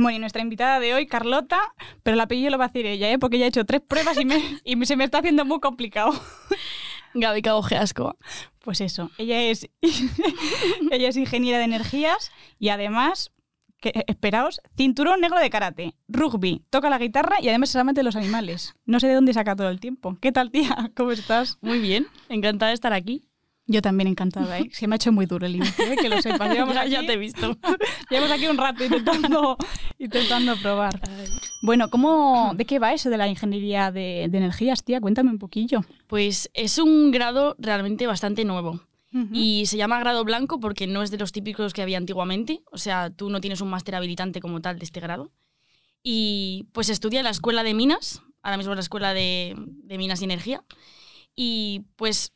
Bueno, y nuestra invitada de hoy, Carlota, pero el apellido lo va a decir ella, ¿eh? porque ella ha hecho tres pruebas y, me, y se me está haciendo muy complicado. Gaby Cagogeasco. Pues eso, ella es, ella es ingeniera de energías y además, que, esperaos, cinturón negro de karate, rugby, toca la guitarra y además de los animales. No sé de dónde saca todo el tiempo. ¿Qué tal, tía? ¿Cómo estás? Muy bien, encantada de estar aquí. Yo también encantada, ¿eh? Se me ha hecho muy duro el inicio, ¿eh? que lo sepas. Llevamos ya, aquí, ya te he visto. llevamos aquí un rato intentando, intentando probar. Bueno, ¿cómo, ¿de qué va eso de la ingeniería de, de energías, tía? Cuéntame un poquillo. Pues es un grado realmente bastante nuevo. Y se llama grado blanco porque no es de los típicos que había antiguamente. O sea, tú no tienes un máster habilitante como tal de este grado. Y pues estudia en la Escuela de Minas, ahora mismo es la Escuela de, de Minas y Energía. Y pues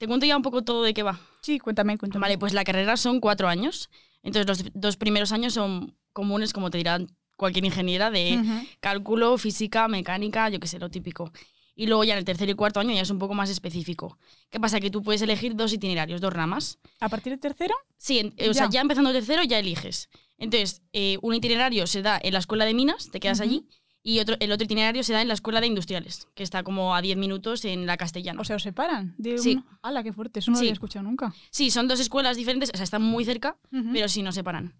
te cuento ya un poco todo de qué va. Sí, cuéntame, cuéntame. Vale, pues la carrera son cuatro años. Entonces los dos primeros años son comunes, como te dirán cualquier ingeniera, de cálculo, física, mecánica, yo qué sé, lo típico. Y luego ya en el tercer y cuarto año ya es un poco más específico. ¿Qué pasa? Que tú puedes elegir dos itinerarios, dos ramas. ¿A partir del tercero? Sí, en- o sea, Ya. empezando el tercero ya eliges. Entonces, eh, un itinerario se da en la escuela de minas, te quedas allí, y otro, el otro itinerario se da en la escuela de industriales, que está como a 10 minutos en la castellana. O sea, ¿os separan? De Sí. ¡Hala, qué fuerte! Eso no lo Sí. había escuchado nunca. sí, son dos escuelas diferentes, o sea, están muy cerca, Ujú. pero sí nos separan.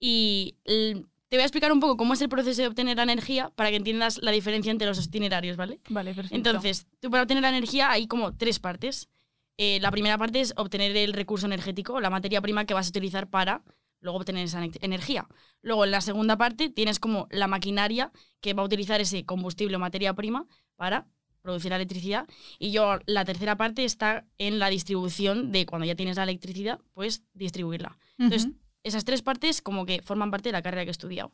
Y l- te voy a explicar un poco cómo es el proceso de obtener la energía para que entiendas la diferencia entre los itinerarios, ¿vale? Vale, perfecto. Entonces, tú para obtener la energía hay como tres partes. Eh, la primera parte es obtener el recurso energético, la materia prima que vas a utilizar para luego obtener esa ne- energía. Luego, en la segunda parte, tienes como la maquinaria que va a utilizar ese combustible o materia prima para producir la electricidad. Y yo, la tercera parte está en la distribución de cuando ya tienes la electricidad, pues distribuirla. Entonces, esas tres partes como que forman parte de la carrera que he estudiado.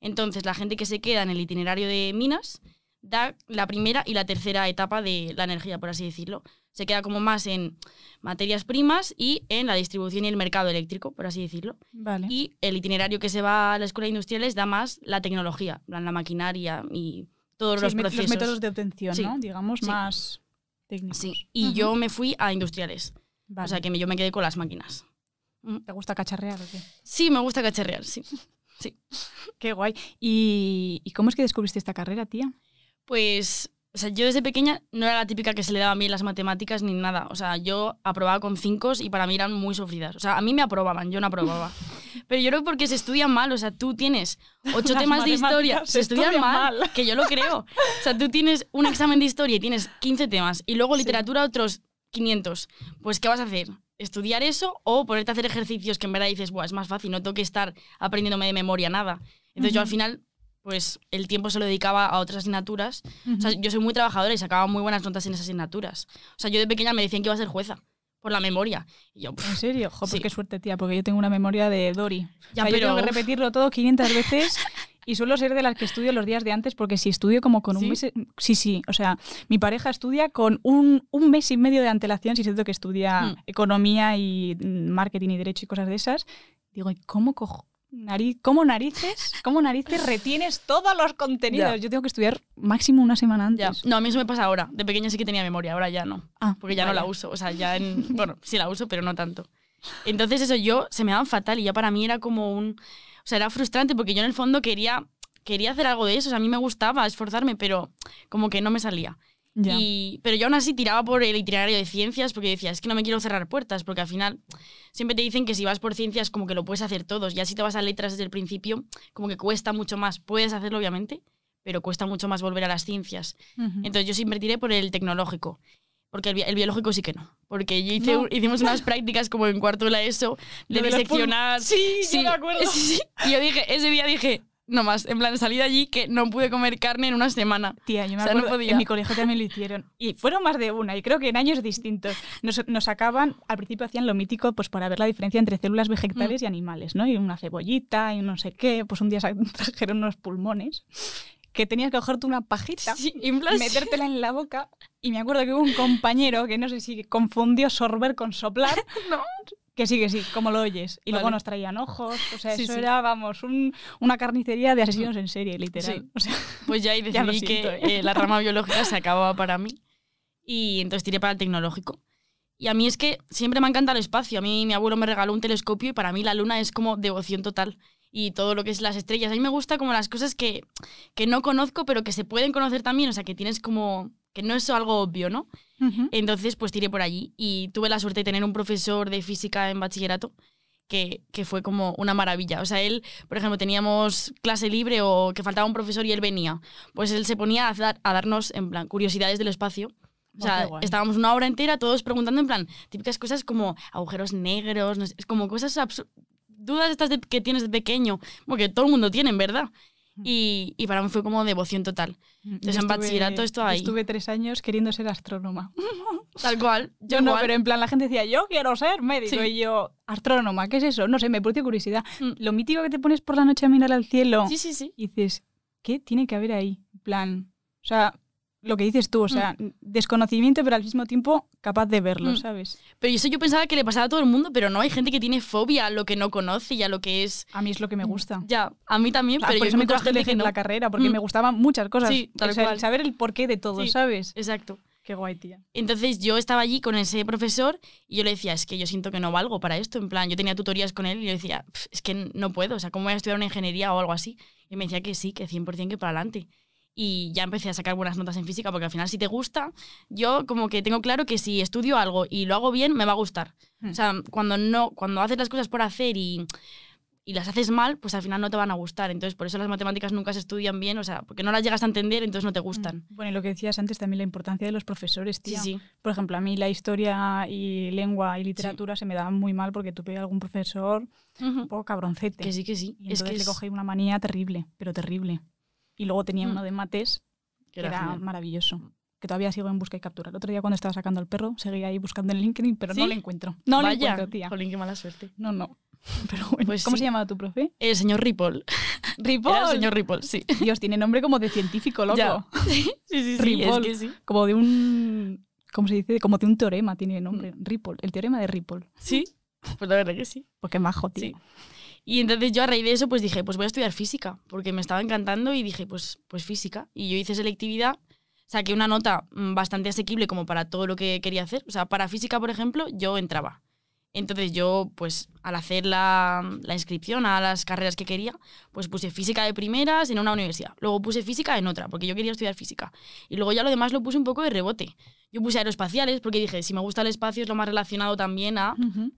Entonces, la gente que se queda en el itinerario de minas da la primera y la tercera etapa de la energía, por así decirlo. Se queda como más en materias primas y en la distribución y el mercado eléctrico, por así decirlo. Vale. Y el itinerario que se va a la escuela de industriales da más la tecnología, la maquinaria y todos Sí, los procesos. métodos de obtención, Sí. ¿no? Digamos, Sí. más técnicos. Sí, y yo me fui a industriales. Vale. O sea, que me- yo me quedé con las máquinas. Mm. ¿Te gusta cacharrear o qué? Sí, me gusta cacharrear, sí. Qué guay. ¿Y, y cómo es que descubriste esta carrera, tía? Pues, o sea, yo desde pequeña no era la típica que se le daba bien las matemáticas ni nada. O sea, yo aprobaba con cinco y para mí eran muy sufridas. O sea, a mí me aprobaban, yo no aprobaba. Pero yo creo que porque se estudian mal. O sea, tú tienes ocho Las temas de historia, se, se estudian, estudian mal, mal. que yo lo creo. O sea, tú tienes un examen de historia y tienes 15 temas y luego Sí. literatura otros 500. Pues, ¿qué vas a hacer? ¿Estudiar eso o ponerte a hacer ejercicios que en verdad dices, Buah, es más fácil, no tengo que estar aprendiéndome de memoria nada? Entonces yo al final, pues el tiempo se lo dedicaba a otras asignaturas o sea, yo soy muy trabajadora y sacaba muy buenas notas en esas asignaturas. O sea, yo de pequeña me decían que iba a ser jueza por la memoria. Y yo, ¿En serio? Jo, pues Sí. qué suerte, tía, porque yo tengo una memoria de Dory. Ya, O sea, yo pero- tengo que repetirlo todo 500 veces y suelo ser de las que estudio los días de antes porque si estudio como con un mes... Sí, sí. O sea, mi pareja estudia con un, un mes y medio de antelación si siento que estudia Mm. economía y marketing y derecho y cosas de esas. Digo, ¿y cómo cojo? Nariz, ¿Cómo narices? ¿Cómo narices retienes todos los contenidos? Ya. Yo tengo que estudiar máximo una semana ya. antes. No, a mí eso me pasa ahora. De pequeña sí que tenía memoria, ahora ya no. Ah, Porque ya no la uso. O sea, ya en. Bueno, sí la uso, pero no tanto. Entonces, eso yo se me daban fatal y ya para mí era como un. O sea, era frustrante porque yo en el fondo quería, quería hacer algo de eso. O sea, a mí me gustaba esforzarme, pero como que no me salía. Ya. Y, pero yo aún así tiraba por el itinerario de ciencias porque decía, es que no me quiero cerrar puertas, porque al final siempre te dicen que si vas por ciencias como que lo puedes hacer todos, ya si te vas a letras desde el principio, como que cuesta mucho más. Puedes hacerlo obviamente, pero cuesta mucho más volver a las ciencias. Ujú. Entonces yo siempre tiré por el tecnológico. Porque el, bi- el biológico sí que no. Porque yo hice, No. hicimos unas prácticas como en cuarto de la ESO de, de diseccionar. Sí, yo me acuerdo. Sí, sí. Y yo dije, ese día dije, no más, en plan, salí de allí que no pude comer carne en una semana. Tía, yo me O sea, no acuerdo, podía. en mi colegio también lo hicieron. Y fueron más de una, y creo que en años distintos. Nos, nos sacaban, al principio hacían lo mítico, pues para ver la diferencia entre células Mm. vegetales y animales, ¿no? Y una cebollita y no sé qué, pues un día trajeron unos pulmones. que tenías que cogerte una pajita, sí. metértela en la boca. Y me acuerdo que hubo un compañero que no sé si confundió sorber con soplar. No. Que sí, que sí, como lo oyes. Y luego Vale. nos traían ojos. O sea, Sí, eso sí. era, vamos, un- una carnicería de asesinos en serie, literal. Sí. O sea, Pues ya ahí Ya decidí que siento, ¿eh? eh, la rama biológica se acababa para mí. Y entonces tiré para el tecnológico. Y a mí es que siempre me ha encantado el espacio. A mí mi abuelo me regaló un telescopio y para mí la luna es como devoción total. Y todo lo que es las estrellas. A mí me gusta como las cosas que, que no conozco, pero que se pueden conocer también. O sea, que tienes como... que no es algo obvio, ¿no? Entonces, pues tiré por allí y tuve la suerte de tener un profesor de física en bachillerato que, que fue como una maravilla. O sea, él, por ejemplo, teníamos clase libre o que faltaba un profesor y él venía. Pues él se ponía a, dar- a darnos, en plan, curiosidades del espacio. O sea, estábamos una hora entera todos preguntando en plan, típicas cosas como agujeros negros, no sé, es como cosas dudas estas de- que tienes de pequeño, como que todo el mundo tiene, en verdad. Y, y para mí fue como devoción total. Entonces, Yo en bachillerato estaba ahí. Estuve tres años queriendo ser astrónoma. Tal cual. Yo no, pero en plan la gente decía, yo quiero ser médico. Sí. Y yo, astrónoma, ¿qué es eso? No sé, me produce curiosidad. Mm. Lo mítico que te pones por la noche a mirar al cielo Sí, sí, sí. y dices, ¿qué tiene que haber ahí? En plan, o sea, lo que dices tú, o sea, desconocimiento, pero al mismo tiempo capaz de verlo, Mm. ¿sabes? Pero eso yo pensaba que le pasaba a todo el mundo, pero no, hay gente que tiene fobia a lo que no conoce y a lo que es... A mí es lo que me gusta. Ya, a mí también, Ah, pero por yo eso me gente elegir que no. la carrera, porque Mm. me gustaban muchas cosas. Sí, tal O sea, el cual. saber el porqué de todo, Sí. ¿sabes? Exacto. Qué guay, tía. Entonces yo estaba allí con ese profesor y yo le decía, es que yo siento que no valgo para esto. En plan, yo tenía tutorías con él y yo decía, "Pf, es que no puedo, o sea, ¿cómo voy a estudiar una ingeniería o algo así? Y me decía que sí, que 100% que para adelante. Y ya empecé a sacar buenas notas en física, porque al final si te gusta, yo como que tengo claro que si estudio algo y lo hago bien, me va a gustar. O sea, cuando, no, cuando haces las cosas por hacer y, y las haces mal, pues al final no te van a gustar. Entonces, por eso las matemáticas nunca se estudian bien, o sea, porque no las llegas a entender, entonces no te gustan. Bueno, y lo que decías antes también, la importancia de los profesores, Sí, tía. sí. Por ejemplo, a mí la historia y lengua y literatura se me daban muy mal porque tuve algún profesor Ujú. un poco cabroncete. Que sí, que sí. Y es entonces que le cogí una manía terrible, pero terrible. Y luego tenía Mm. uno de mates que era, genial. maravilloso. Que todavía sigo en busca y captura. El otro día cuando estaba sacando al perro, seguía ahí buscando en LinkedIn, pero no ¿Sí? lo encuentro. No lo encuentro, tía. Jolín, qué mala suerte. No, no. Pero bueno, Pues ¿cómo sí. se llamaba tu profe? El señor Ripoll. Ripoll. Era el señor Ripoll, sí. Dios, tiene nombre como de científico, loco. Ya. Sí, sí, sí. Ripoll. Es que sí. Como de un... ¿Cómo se dice? Como de un teorema tiene nombre. Ripoll. El teorema de Ripoll. Sí. Pues la verdad que sí. Porque es majo, tío. Sí. Y entonces yo a raíz de eso pues dije, pues voy a estudiar física, porque me estaba encantando y dije, pues, pues física. Y yo hice selectividad, saqué una nota mm, bastante asequible como para todo lo que quería hacer. O sea, para física, por ejemplo, yo entraba. Entonces yo, pues al hacer la, la inscripción a las carreras que quería, pues puse física de primeras en una universidad. Luego puse física en otra, porque yo quería estudiar física. Y luego ya lo demás lo puse un poco de rebote. Yo puse aeroespaciales porque dije, si me gusta el espacio es lo más relacionado también a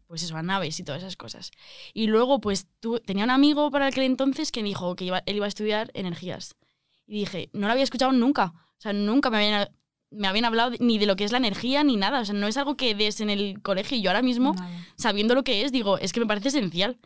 pues eso, a naves y todas esas cosas. Y luego, pues tu- tenía un amigo para aquel entonces que me dijo que iba- él iba a estudiar energías. Y dije, no lo había escuchado nunca. O sea, nunca me habían, me habían hablado ni de lo que es la energía ni nada. O sea, no es algo que des en el colegio. Y yo ahora mismo, sabiendo lo que es, digo, es que me parece esencial.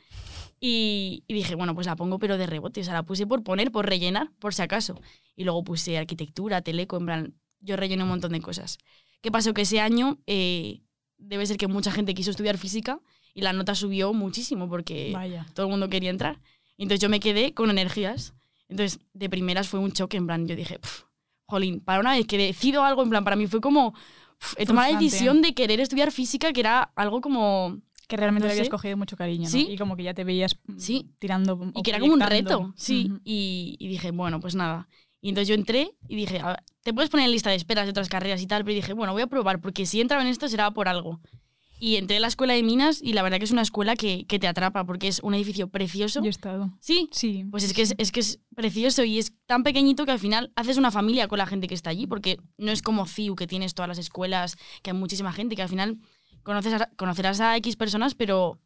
Y, y dije, bueno, pues la pongo pero de rebote. O sea, la puse por poner, por rellenar, por si acaso. Y luego puse arquitectura, teleco, en plan, yo rellené un montón de cosas. ¿Qué pasó? Que ese año eh, debe ser que mucha gente quiso estudiar física y la nota subió muchísimo porque Vaya. todo el mundo quería entrar. Entonces yo me quedé con energías. Entonces, de primeras fue un choque, en plan, yo dije, "Pf, jolín, para una vez que decido algo, en plan, para mí fue como, tomado la decisión de querer estudiar física, que era algo como, Que realmente No le habías sé. cogido mucho cariño, ¿no? Sí. Y como que ya te veías mm, Sí. tirando. y que era como un reto, sí. Y, y dije, bueno, pues nada. Y entonces yo entré y dije, "A ver, te puedes poner en lista de esperas de otras carreras y tal, pero dije, bueno, voy a probar, porque si entraba en esto será por algo. Y entré a la escuela de minas y la verdad que es una escuela que, que te atrapa, porque es un edificio precioso. Yo he estado. Sí, Sí. Pues es que es, es que es precioso y es tan pequeñito que al final haces una familia con la gente que está allí, porque no es como CIU, que tienes todas las escuelas, que hay muchísima gente, que al final conoces a- conocerás a X personas, pero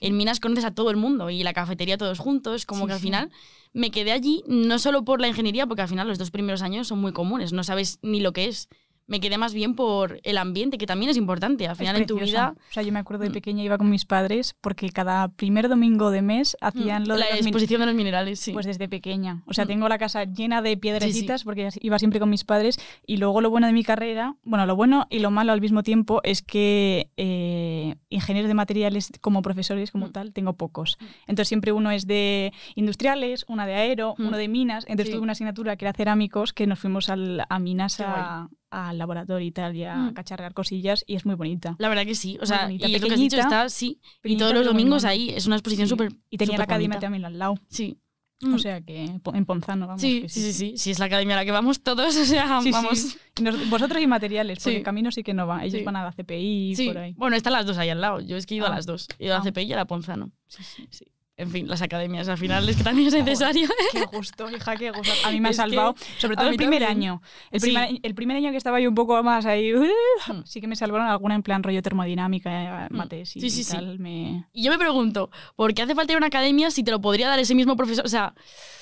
en Minas conoces a todo el mundo y la cafetería todos juntos, como Sí, que al sí. final me quedé allí no solo por la ingeniería, porque al final los dos primeros años son muy comunes, no sabes ni lo que es, me quedé más bien por el ambiente, que también es importante. Al final en tu vida, O sea, yo me acuerdo de Mm. pequeña iba con mis padres porque cada primer domingo de mes hacían lo de Mm, la los min- exposición de los minerales, sí. Pues desde pequeña. O sea, Mm. tengo la casa llena de piedrecitas porque iba siempre con mis padres. Y luego lo bueno de mi carrera, bueno, lo bueno y lo malo al mismo tiempo es que eh, ingenieros de materiales como profesores, como Mm. tal, tengo pocos. Entonces siempre uno es de industriales, una de aero, Mm. uno de minas. Entonces Sí. tuve una asignatura que era cerámicos que nos fuimos al- a minas a- al laboratorio y tal, y a Mm. cacharrear cosillas y es muy bonita. La verdad que sí. O sea, bonita, y es lo que has dicho, pequeñita, está, sí. Y todos los domingos ahí. Es una exposición Sí. súper. Y tenía la academia bonita. también al lado. Sí. O Mm. sea que en Ponzano, vamos. Sí, sí, sí, sí. Sí, es la academia a la que vamos todos. O sea, Sí, sí. vamos. Y nos- vosotros y materiales, porque Sí. Camino sí que no va. Ellos Sí. van a la CPI y Sí. por ahí. Bueno, están las dos ahí al lado. Yo es que he ido Ah. a las dos. He ido a Ah. la CPI y a la Ponzano. Sí. En fin, las academias al final es que también es necesario. Qué gusto, hija, qué gusto. A mí me ha Es que salvado, sobre todo el primer también. año. El Sí. primer, el primer año que estaba yo un poco más ahí, Hmm. sí que me salvaron alguna en plan rollo termodinámica, Mm. mates y Sí, sí, sí. tal. Me... Y yo me pregunto, ¿por qué hace falta ir a una academia si te lo podría dar ese mismo profesor? O sea,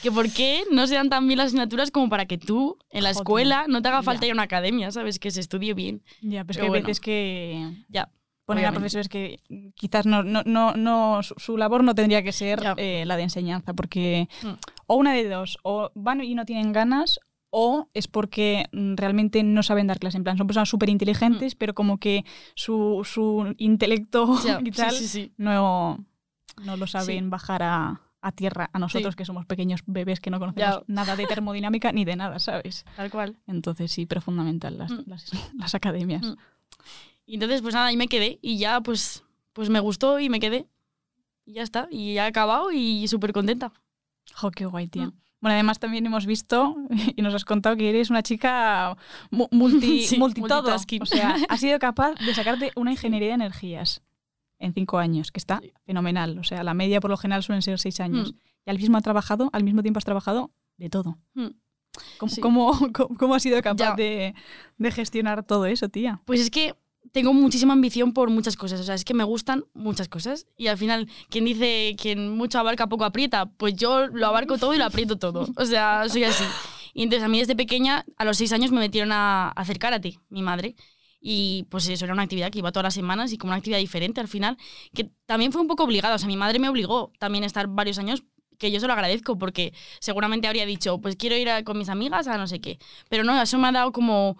que ¿por qué no se dan tan bien las asignaturas como para que tú, en la Joder. escuela, no te haga falta Ya. ir a una academia, ¿sabes? Que se estudie bien. Ya, pues Pero que hay bueno. veces que Ya. Ponen a profesores que quizás no, no, no, no su, su labor no tendría que ser eh, la de enseñanza, porque Mm. o una de dos, o van y no tienen ganas, o es porque mm, realmente no saben dar clase. En plan, son personas súper inteligentes, pero como que su, su intelecto Mm. Ya, y sí, tal sí, sí. No, no lo saben bajar a, a tierra a nosotros Sí. que somos pequeños bebés que no conocemos Ya. nada de termodinámica ni de nada, ¿sabes? Tal cual. Entonces sí, pero fundamental las, Mm. las, las academias. Y entonces, pues nada, ahí me quedé y ya, pues, pues me gustó y me quedé. Y ya está. Y ya he acabado y súper contenta. Jo, qué guay, tía. Mm. Bueno, además también hemos visto y nos has contado que eres una chica mu- multi, Sí, multitodo. O sea, has sido capaz de sacarte una ingeniería de energías en cinco años, que está Sí. fenomenal. O sea, la media por lo general suelen ser seis años. Mm. Y al mismo, ha trabajado, al mismo tiempo has trabajado de todo. Mm. ¿Cómo, Sí. cómo, cómo- cómo has sido capaz de, de gestionar todo eso, tía? Pues es que tengo muchísima ambición por muchas cosas. O sea, es que me gustan muchas cosas. Y al final, quien dice quien mucho abarca, poco aprieta, pues yo lo abarco todo y lo aprieto todo. O sea, soy así. Y entonces a mí desde pequeña, a los seis años, me metieron a hacer karate, mi madre. Y pues eso era una actividad que iba todas las semanas y como una actividad diferente al final, que también fue un poco obligada. O sea, mi madre me obligó también a estar varios años que yo se lo agradezco porque seguramente habría dicho, pues quiero ir a- con mis amigas a no sé qué. Pero no, eso me ha dado como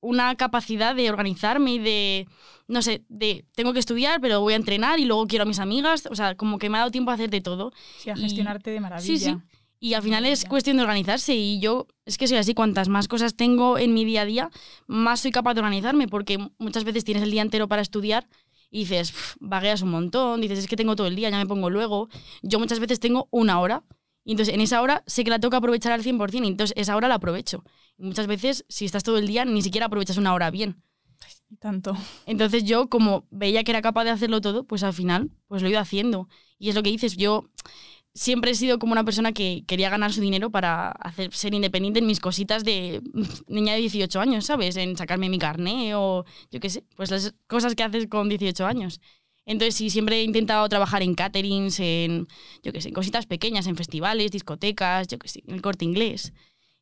una capacidad de organizarme y de, no sé, de tengo que estudiar, pero voy a entrenar y luego quiero a mis amigas. O sea, como que me ha dado tiempo a hacer de todo. Sí, a Y- gestionarte de maravilla. Sí, sí. Y al final es cuestión de organizarse y yo es que soy así, cuantas más cosas tengo en mi día a día, más soy capaz de organizarme porque muchas veces tienes el día entero para estudiar y dices, "Pf, vagueas un montón, dices, es que tengo todo el día, ya me pongo luego. Yo muchas veces tengo una hora y entonces en esa hora sé que la tengo que aprovechar al 100% y entonces esa hora la aprovecho. Muchas veces si estás todo el día ni siquiera aprovechas una hora bien. Y tanto. Entonces yo, como veía que era capaz de hacerlo todo, pues al final, pues lo he ido haciendo. Y es lo que dices, yo siempre he sido como una persona que quería ganar su dinero para hacer, ser independiente en mis cositas de niña de 18 años, ¿sabes? En sacarme mi carné o yo qué sé, pues las cosas que haces con 18 años. Entonces sí, siempre he intentado trabajar en caterings, en, yo qué sé, en cositas pequeñas, en festivales, discotecas, yo qué sé, en el corte inglés.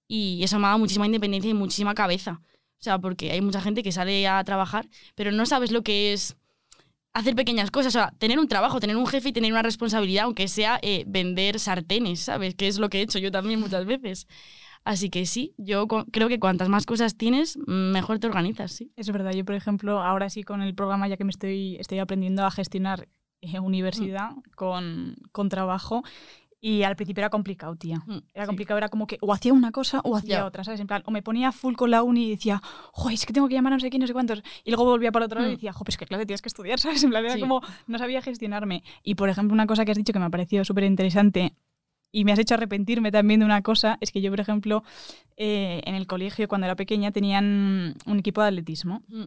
Y eso me ha dado muchísima independencia y muchísima cabeza. O sea, porque hay mucha gente que sale a trabajar, pero no sabes lo que es hacer pequeñas cosas. O sea, tener un trabajo, tener un jefe y tener una responsabilidad, aunque sea eh, vender sartenes, ¿sabes? Que es lo que he hecho yo también muchas veces. Así que sí, yo creo que cuantas más cosas tienes, mejor te organizas, sí. Es verdad, yo por ejemplo, ahora sí con el programa, ya que me estoy, estoy aprendiendo a gestionar eh, universidad con, con trabajo, y al principio era complicado, tía. Mm, Era sí. complicado, era como que o hacía una cosa o hacía otra, ¿sabes? En plan, o me ponía full con la uni y decía, es que tengo que llamar a no sé quién, no sé cuántos. Y luego volvía para otro lado y Mm. decía, jo, pues es que claro, tienes que estudiar, ¿sabes? En plan, era Sí. como, no sabía gestionarme. Y por ejemplo, una cosa que has dicho que me ha parecido súper interesante y me has hecho arrepentirme también de una cosa, es que yo, por ejemplo, eh, en el colegio, cuando era pequeña, tenían un equipo de atletismo. Mm.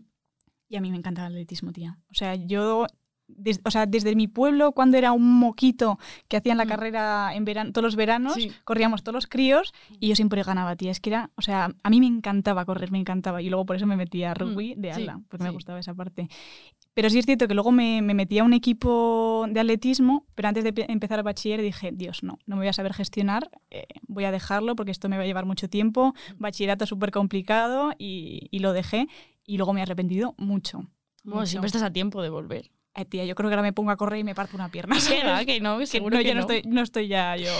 Y a mí me encantaba el atletismo, tía. O sea, yo, des- o sea, desde mi pueblo, cuando era un moquito que hacían la Mm. carrera en verano, todos los veranos, Sí. corríamos todos los críos y yo siempre ganaba, tía. Es que era, o sea, a mí me encantaba correr, me encantaba. Y luego por eso me metí a rugby de Mm, sí, ala, porque me sí. gustaba esa parte. Pero sí es cierto que luego me, me metí a un equipo de atletismo, pero antes de pe- empezar el bachiller dije, Dios, no, no me voy a saber gestionar, eh, voy a dejarlo porque esto me va a llevar mucho tiempo, bachillerato súper complicado y, y lo dejé y luego me he arrepentido mucho. Bueno, mucho. siempre estás a tiempo de volver. Eh, tía, yo creo que ahora me pongo a correr y me parto una pierna. Que no, que no, Que seguro no, que ya no no. estoy, no estoy ya yo.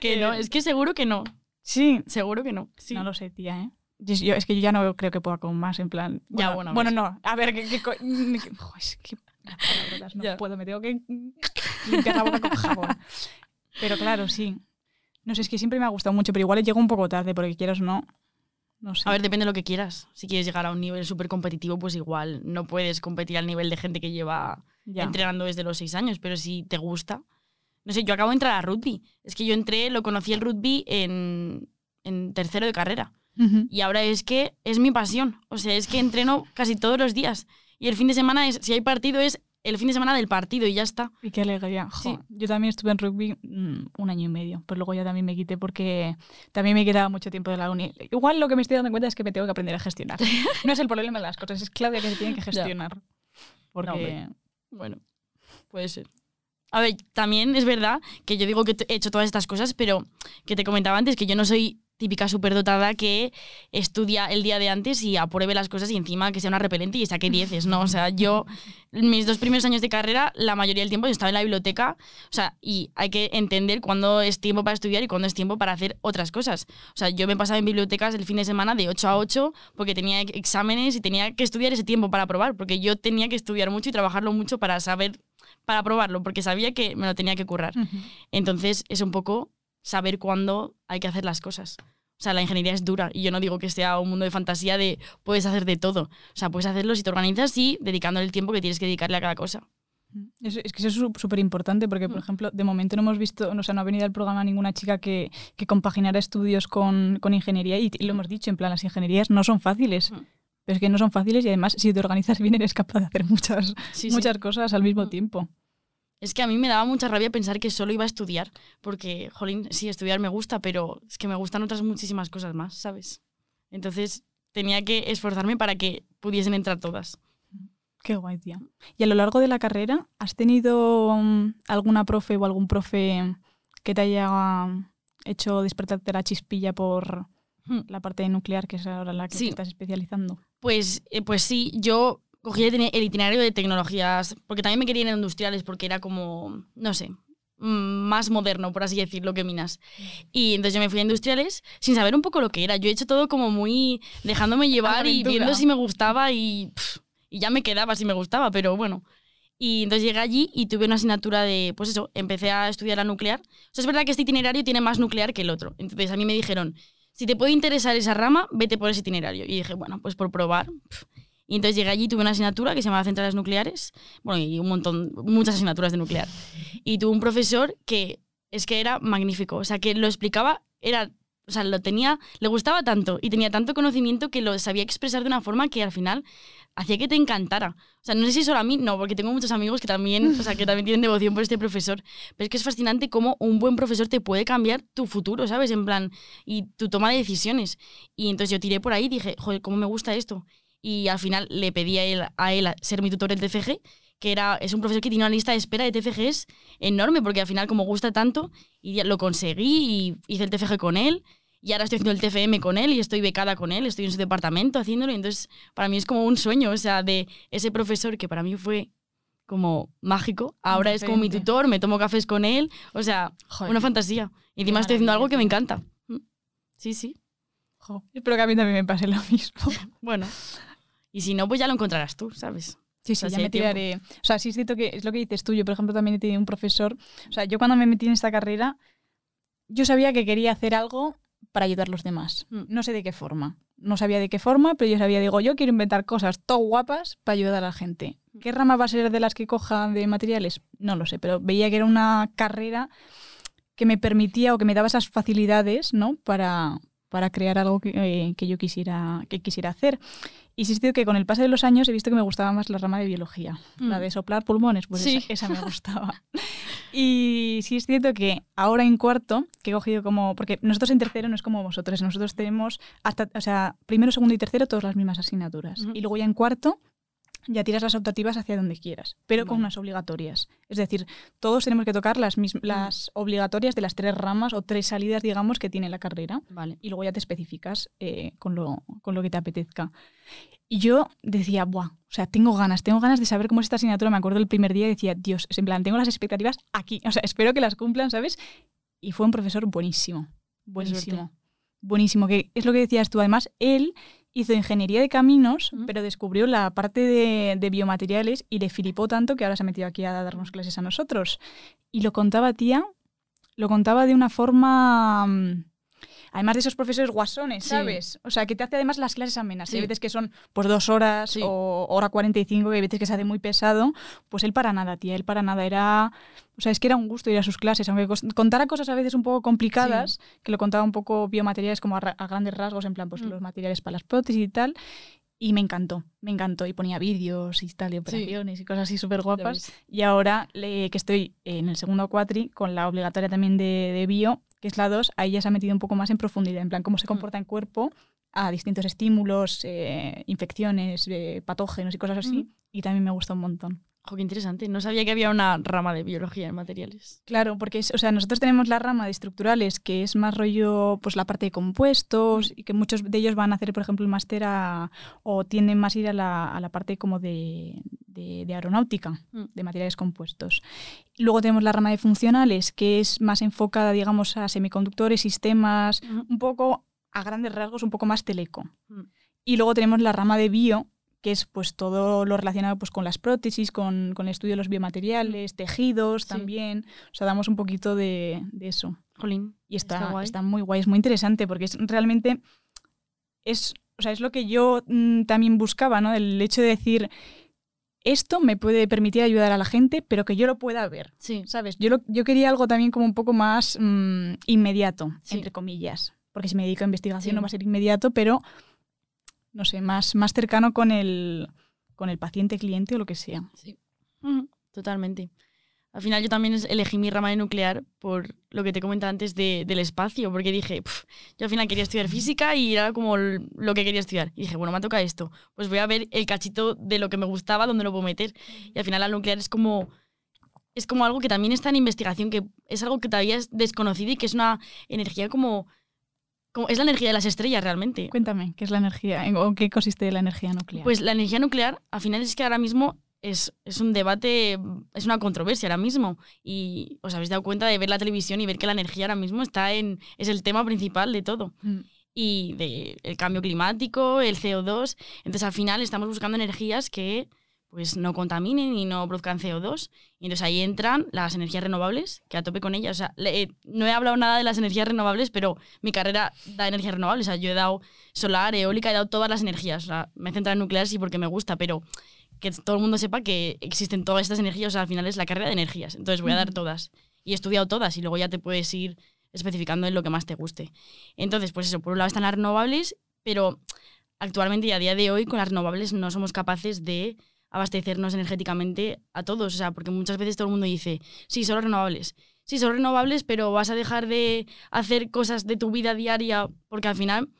Que no, es que seguro que no. Sí, Seguro que no. Sí. no lo sé, tía, ¿eh? Yo, yo- es que yo ya no creo que pueda con más, en plan. Ya, bueno, bueno, bueno, ves. no. A ver, ¿qué, qué co- mm, jo, es que las no Ya. puedo, me tengo que limpiar la boca con jabón. Pero claro, sí. No sé, es que siempre me ha gustado mucho, pero igual llego un poco tarde, porque quieras o no. No sé. A ver, depende de lo que quieras. Si quieres llegar a un nivel súper competitivo, pues igual no puedes competir al nivel de gente que lleva ya. entrenando desde los seis años, pero si te gusta. No sé, yo acabo de entrar a rugby. Es que yo entré, lo conocí el rugby en, en tercero de carrera. Y ahora es que es mi pasión. O sea, es que entreno casi todos los días. Y el fin de semana, es, si hay partido, es el fin de semana del partido y ya está. Y qué alegría. Jo, Sí. Yo también estuve en rugby mm, un año y medio, pero luego ya también me quité porque también me quedaba mucho tiempo de la uni. Igual lo que me estoy dando cuenta es que me tengo que aprender a gestionar. No es el problema de las cosas, es Claudia que se tiene que gestionar. Porque hombre. Bueno, puede ser. A ver, también es verdad que yo digo que he hecho todas estas cosas, pero que te comentaba antes que yo no soy típica superdotada que estudia el día de antes y apruebe las cosas y encima que sea una repelente y saque dieces, ¿no? O sea, yo, mis dos primeros años de carrera, la mayoría del tiempo yo estaba en la biblioteca, o sea, y hay que entender cuándo es tiempo para estudiar y cuándo es tiempo para hacer otras cosas. O sea, yo me pasaba en bibliotecas el fin de semana de 8 a 8 porque tenía ex- exámenes y tenía que estudiar ese tiempo para aprobar, porque yo tenía que estudiar mucho y trabajarlo mucho para saber, para aprobarlo, porque sabía que me lo tenía que currar. Entonces, es un poco saber cuándo hay que hacer las cosas. O sea, la ingeniería es dura y yo no digo que sea un mundo de fantasía de puedes hacer de todo. O sea, puedes hacerlo si te organizas y dedicándole el tiempo que tienes que dedicarle a cada cosa. Es, es que eso es sú- súper importante porque, por Mm. ejemplo, de momento no hemos visto, o sea, no ha venido al programa ninguna chica que, que compaginara estudios con, con ingeniería y, y lo hemos dicho, en plan, las ingenierías no son fáciles. Mm. Pero es que no son fáciles y además, si te organizas bien, eres capaz de hacer muchas, Sí, sí. muchas cosas al mismo Mm. tiempo. Es que a mí me daba mucha rabia pensar que solo iba a estudiar, porque, jolín, sí, estudiar me gusta, pero es que me gustan otras muchísimas cosas más, ¿sabes? Entonces tenía que esforzarme para que pudiesen entrar todas. Qué guay, tía. Y a lo largo de la carrera, ¿has tenido mm, alguna profe o algún profe que te haya hecho despertarte la chispilla por Hmm. la parte nuclear, que es ahora la que Sí. te estás especializando? Pues, eh, pues sí, yo cogí el itine- el itinerario de tecnologías, porque también me quería ir en industriales, porque era como, no sé, mm, más moderno, por así decirlo, que Minas. Y entonces yo me fui a industriales sin saber un poco lo que era. Yo he hecho todo como muy dejándome llevar y viendo si me gustaba y, pff, y ya me quedaba si me gustaba, pero bueno. Y entonces llegué allí y tuve una asignatura de, pues eso, empecé a estudiar la nuclear. O sea, es verdad que este itinerario tiene más nuclear que el otro. Entonces a mí me dijeron, si te puede interesar esa rama, vete por ese itinerario. Y dije, bueno, pues por probar. pff. Y entonces llegué allí, tuve una asignatura que se llamaba Centrales Nucleares, bueno, y un montón, muchas asignaturas de nuclear. Y tuve un profesor que es que era magnífico, o sea, que lo explicaba, era, o sea, lo tenía, le gustaba tanto y tenía tanto conocimiento que lo sabía expresar de una forma que al final hacía que te encantara. O sea, no sé si solo a mí, no, porque tengo muchos amigos que también, o sea, que también tienen devoción por este profesor, pero es que es fascinante cómo un buen profesor te puede cambiar tu futuro, ¿sabes? En plan, y tu toma de decisiones. Y entonces yo tiré por ahí y dije, joder, cómo me gusta esto. Y al final le pedí a él, a él ser mi tutor en TFG, que era, es un profesor que tiene una lista de espera de TFGs enorme, porque al final como gusta tanto, y lo conseguí y hice el TFG con él. Y ahora estoy haciendo el TFM con él y estoy becada con él, estoy en su departamento haciéndolo. Y entonces, para mí es como un sueño, o sea, de ese profesor que para mí fue como mágico. Ahora es como mi tutor, me tomo cafés con él. O sea, Joder, una fantasía. Y encima estoy haciendo algo que me encanta. Mm. Sí, sí. jo, Espero que a mí también me pase lo mismo. Bueno. Y si no, pues ya lo encontrarás tú, ¿sabes? Sí, O sí, ya me tiempo. tiraré. O sea, sí es cierto que es lo que dices tú. Yo, por ejemplo, también he tenido un profesor. O sea, yo cuando me metí en esta carrera, yo sabía que quería hacer algo para ayudar a los demás. Mm. No sé de qué forma. No sabía de qué forma, pero yo sabía, digo, yo quiero inventar cosas todo guapas para ayudar a la gente. Mm. ¿Qué rama va a ser de las que coja de materiales? No lo sé, pero veía que era una carrera que me permitía o que me daba esas facilidades, ¿no? Para, para crear algo que, eh, que yo quisiera, que quisiera hacer. Y sí es cierto que con el paso de los años he visto que me gustaba más la rama de biología. La Mm. de soplar pulmones, pues Sí. esa, esa me gustaba. y sí es cierto que ahora en cuarto, que he cogido como. Porque nosotros en tercero no es como vosotros, nosotros tenemos hasta. O sea, primero, segundo y tercero, todas las mismas asignaturas. Y luego ya en cuarto ya tiras las optativas hacia donde quieras, pero con Vale. unas obligatorias. Es decir, todos tenemos que tocar las, mis- las obligatorias de las tres ramas o tres salidas, digamos, que tiene la carrera Vale. y luego ya te especificas eh, con, lo, con lo que te apetezca. Y yo decía, buah, o sea, tengo ganas, tengo ganas de saber cómo es esta asignatura. Me acuerdo el primer día y decía, Dios, en plan, tengo las expectativas aquí, o sea, espero que las cumplan, ¿sabes? Y fue un profesor buenísimo, buenísimo, buenísimo, que es lo que decías tú. Además, él hizo ingeniería de caminos, pero descubrió la parte de, de biomateriales y le filipó tanto que ahora se ha metido aquí a darnos clases a nosotros. Y lo contaba, tía, lo contaba de una forma... Además de esos profesores guasones, Sí. ¿sabes? O sea, que te hace además las clases amenas. Sí. Hay veces que son pues dos horas Sí. o hora 45, que hay veces que se hace muy pesado. Pues él para nada, tía, él para nada. Era, o sea, es que era un gusto ir a sus clases, aunque contara cosas a veces un poco complicadas, que lo contaba un poco biomateriales como a, ra- a grandes rasgos, en plan, pues Mm. los materiales para las prótesis y tal. Y me encantó, me encantó. Y ponía vídeos y tal, y operaciones y cosas así súper guapas. Y ahora le- que estoy en el segundo cuatri, con la obligatoria también de, de bio, que es la 2, ahí ya se ha metido un poco más en profundidad, en plan cómo se comporta en cuerpo a distintos estímulos, eh, infecciones, eh, patógenos y cosas así. Ujú. Y también me gusta un montón. Jo, qué interesante. No sabía que había una rama de biología en materiales. Claro, porque es, o sea, nosotros tenemos la rama de estructurales, que es más rollo, pues la parte de compuestos, y que muchos de ellos van a hacer, por ejemplo, el máster a- o tienden más a ir a la, a la parte como de, de- de aeronáutica, Mm. de materiales compuestos. Luego tenemos la rama de funcionales, que es más enfocada, digamos, a semiconductores, sistemas, un poco, a grandes rasgos, un poco más teleco. Mm. Y luego tenemos la rama de bio, que es pues todo lo relacionado pues, con las prótesis, con, con el estudio de los biomateriales, tejidos Sí. también. O sea, damos un poquito de, de eso. Jolín. Y está, Está está, guay. muy guay, es muy interesante porque es realmente es, o sea, es lo que yo mm, también buscaba, ¿no? El hecho de decir, esto me puede permitir ayudar a la gente, pero que yo lo pueda ver. Sí. ¿Sabes? Yo, lo- yo quería algo también como un poco más mm, inmediato, Sí. entre comillas. Porque si me dedico a investigación no va a ser inmediato, pero no sé, más, más cercano con el, con el paciente, cliente o lo que sea. Sí. Totalmente. Al final yo también elegí mi rama de nuclear por lo que te comentaba antes de- del espacio, porque dije, "Pf, yo al final quería estudiar física y era como lo que quería estudiar. Y dije, bueno, me toca esto, pues voy a ver el cachito de lo que me gustaba, donde lo puedo meter. Y al final la nuclear es como, es como algo que también está en investigación, que es algo que todavía es desconocido y que es una energía como... como es la energía de las estrellas realmente. Cuéntame, ¿qué es la energía? ¿En- ¿O qué consiste la energía nuclear? Pues la energía nuclear, al final es que ahora mismo es, es un debate, es una controversia ahora mismo. Y os habéis dado cuenta de ver la televisión y ver que la energía ahora mismo está en, es el tema principal de todo. Mm. Y de el cambio climático, el CO2. Entonces al final estamos buscando energías que pues no contaminen y no produzcan CO2. Y entonces ahí entran las energías renovables, que a tope con ellas. O sea, le- eh, no he hablado nada de las energías renovables, pero mi carrera da energías renovables. O sea, yo he dado solar, eólica, he dado todas las energías. O sea, me he centrado en nuclear sí porque me gusta, pero que todo el mundo sepa que existen todas estas energías. O sea, al final es la carrera de energías. Entonces voy a dar todas. Y he estudiado todas y luego ya te puedes ir especificando en lo que más te guste. Entonces, pues eso, por un lado están las renovables, pero actualmente y a día de hoy con las renovables no somos capaces de abastecernos energéticamente a todos. O sea, porque muchas veces todo el mundo dice, sí, solo renovables. Sí, son renovables, pero vas a dejar de hacer cosas de tu vida diaria porque al final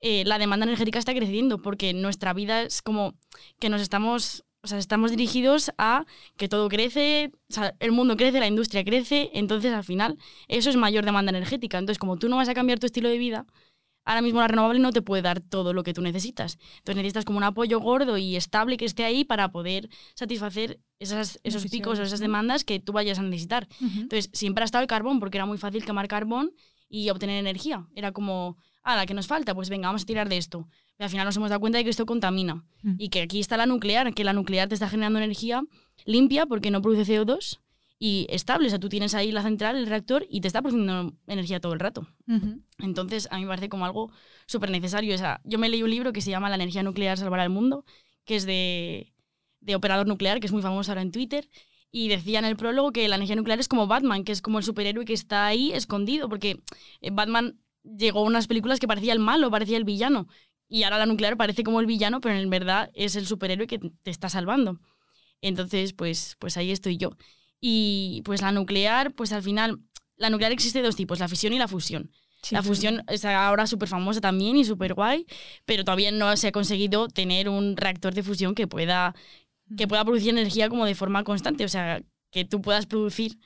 eh, la demanda energética está creciendo porque nuestra vida es como que nos estamos, o sea, estamos dirigidos a que todo crece, o sea, el mundo crece, la industria crece, entonces al final eso es mayor demanda energética. Entonces, como tú no vas a cambiar tu estilo de vida, ahora mismo la renovable no te puede dar todo lo que tú necesitas. Entonces necesitas como un apoyo gordo y estable que esté ahí para poder satisfacer esas, esos picos o esas demandas que tú vayas a necesitar. Entonces, siempre ha estado el carbón, porque era muy fácil quemar carbón y obtener energía. Era como, ah, la que nos falta, pues venga, vamos a tirar de esto. Pero al final nos hemos dado cuenta de que esto contamina. Mm. Y que aquí está la nuclear, que la nuclear te está generando energía limpia porque no produce CO2 y estable. O sea, tú tienes ahí la central, el reactor, y te está produciendo energía todo el rato. Entonces, a mí me parece como algo súper necesario. O sea, yo me leí un libro que se llama La energía nuclear salvará el mundo, que es de, de Operador Nuclear, que es muy famoso ahora en Twitter. Y decía en el prólogo que la energía nuclear es como Batman, que es como el superhéroe que está ahí escondido, porque eh, Batman llegó a unas películas que parecía el malo, parecía el villano. Y ahora la nuclear parece como el villano, pero en verdad es el superhéroe que te está salvando. Entonces, pues, pues ahí estoy yo. Y pues la nuclear, pues al final, la nuclear existe de dos tipos, la fisión y la fusión. Sí, la fusión es ahora súper famosa también y súper guay, pero todavía no se ha conseguido tener un reactor de fusión que pueda, que pueda producir energía como de forma constante, o sea, que tú puedas producir.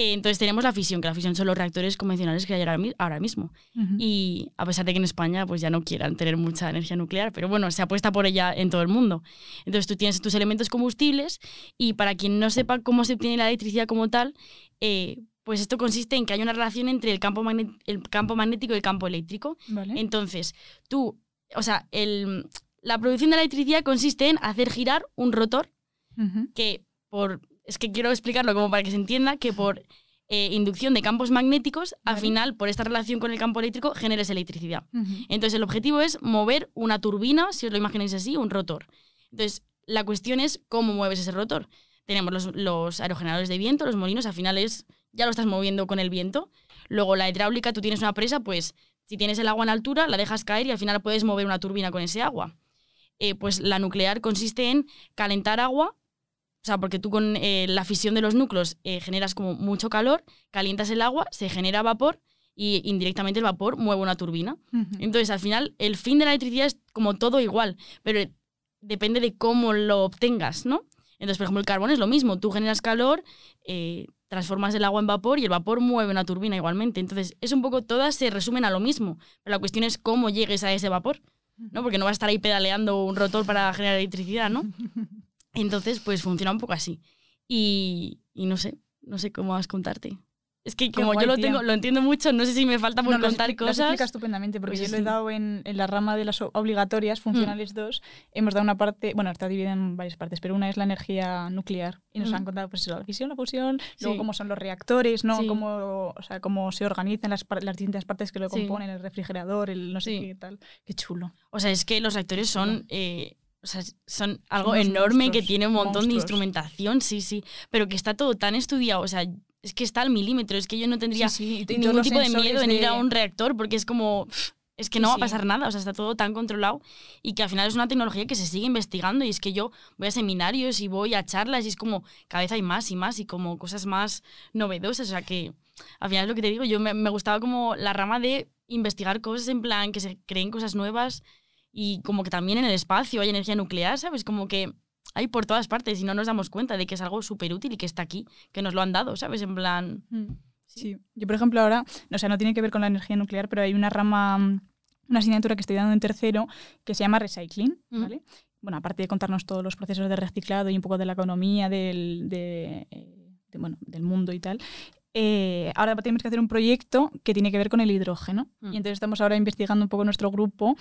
Eh, entonces tenemos la fisión, que la fisión son los reactores convencionales que hay ahora, mi- ahora mismo. Y a pesar de que en España pues ya no quieran tener mucha energía nuclear, pero bueno, se apuesta por ella en todo el mundo. Entonces tú tienes tus elementos combustibles y para quien no sepa cómo se obtiene la electricidad como tal, eh, pues esto consiste en que hay una relación entre el campo, el campo magnético y el campo eléctrico. Vale. Entonces, tú, o sea, el, la producción de la electricidad consiste en hacer girar un rotor que por es que quiero explicarlo como para que se entienda que por eh, inducción de campos magnéticos, al Vale. final, por esta relación con el campo eléctrico, generes electricidad. Entonces, el objetivo es mover una turbina, si os lo imagináis así, un rotor. Entonces, la cuestión es cómo mueves ese rotor. Tenemos los, los aerogeneradores de viento, los molinos, al final es, ya lo estás moviendo con el viento. Luego, la hidráulica, tú tienes una presa, pues si tienes el agua en altura, la dejas caer y al final puedes mover una turbina con ese agua. Eh, pues la nuclear consiste en calentar agua, o sea, porque tú con eh, la fisión de los núcleos eh, generas como mucho calor, calientas el agua, se genera vapor y indirectamente el vapor mueve una turbina. Entonces, al final, el fin de la electricidad es como todo igual, pero depende de cómo lo obtengas, ¿no? Entonces, por ejemplo, el carbón es lo mismo. Tú generas calor, eh, transformas el agua en vapor y el vapor mueve una turbina igualmente. Entonces, es un poco, todas se resumen a lo mismo, pero la cuestión es cómo llegues a ese vapor, ¿no? Porque no vas a estar ahí pedaleando un rotor para generar electricidad, ¿no? Entonces, pues funciona un poco así. Y, y no sé, no sé cómo más contarte. Es que como guay, yo lo tía. tengo, lo entiendo mucho, no sé si me falta por No, contar expli- lo cosas. explica estupendamente, porque Pues yo lo he dado en, en la rama de las obligatorias, funcionales 2. Hemos dado una parte, bueno, está dividida en varias partes, pero una es la energía nuclear. Y nos Ujú. han contado pues, la fisión, la fusión, luego Sí. cómo son los reactores, ¿no? Sí. Cómo, o sea, cómo se organizan las, las distintas partes que lo componen, el refrigerador, el no sé qué tal. Qué chulo. O sea, es que los reactores son, eh, o sea, son algo enorme que monstruos, tiene un montón de monstruos. instrumentación, sí, sí, pero que está todo tan estudiado, o sea, es que está al milímetro, es que yo no tendría Sí, sí, ningún tipo de miedo en ir a de- un reactor porque es como, es que Sí, no va a sí. pasar nada, o sea, está todo tan controlado y que al final es una tecnología que se sigue investigando y es que yo voy a seminarios y voy a charlas y es como cada vez hay más y más y como cosas más novedosas, o sea que al final es lo que te digo, yo me, me gustaba como la rama de investigar cosas en plan que se creen cosas nuevas y como que también en el espacio hay energía nuclear, ¿sabes? Como que hay por todas partes y no nos damos cuenta de que es algo súper útil y que está aquí, que nos lo han dado, ¿sabes? En plan... Mm, Sí. Yo, por ejemplo, ahora, o sea, no tiene que ver con la energía nuclear, pero hay una rama, mm, una asignatura que estoy dando en tercero que se llama Recycling, Ujú. ¿vale? Bueno, aparte de contarnos todos los procesos de reciclado y un poco de la economía del, de, eh, de, bueno, del mundo y tal, eh, ahora tenemos que hacer un proyecto que tiene que ver con el hidrógeno. Mm. Y entonces estamos ahora investigando un poco nuestro grupo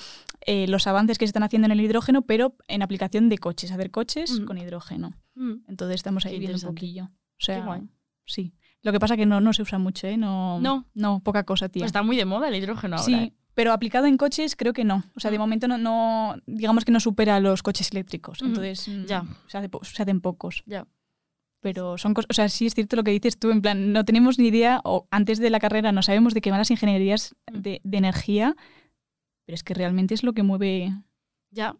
eh, los avances que se están haciendo en el hidrógeno, pero en aplicación de coches, hacer coches Ujú. con hidrógeno. mm, Entonces estamos ahí Qué viendo un poquillo. O sea, guay. sí. Lo que pasa que no, no se usa mucho, ¿eh? No, No. no poca cosa, tía. Pues está muy de moda el hidrógeno ahora. sí, ¿eh? pero aplicado en coches creo que no. O sea, de Ah. momento no, no digamos que no supera a los coches eléctricos. Ujú. Entonces mm, Ya. se, hace se hacen pocos. Ya. Pero son cosas, o sea, sí es cierto lo que dices tú, en plan, no tenemos ni idea, o antes de la carrera no sabemos de qué van las ingenierías de, de energía, pero es que realmente es lo que mueve. Ya.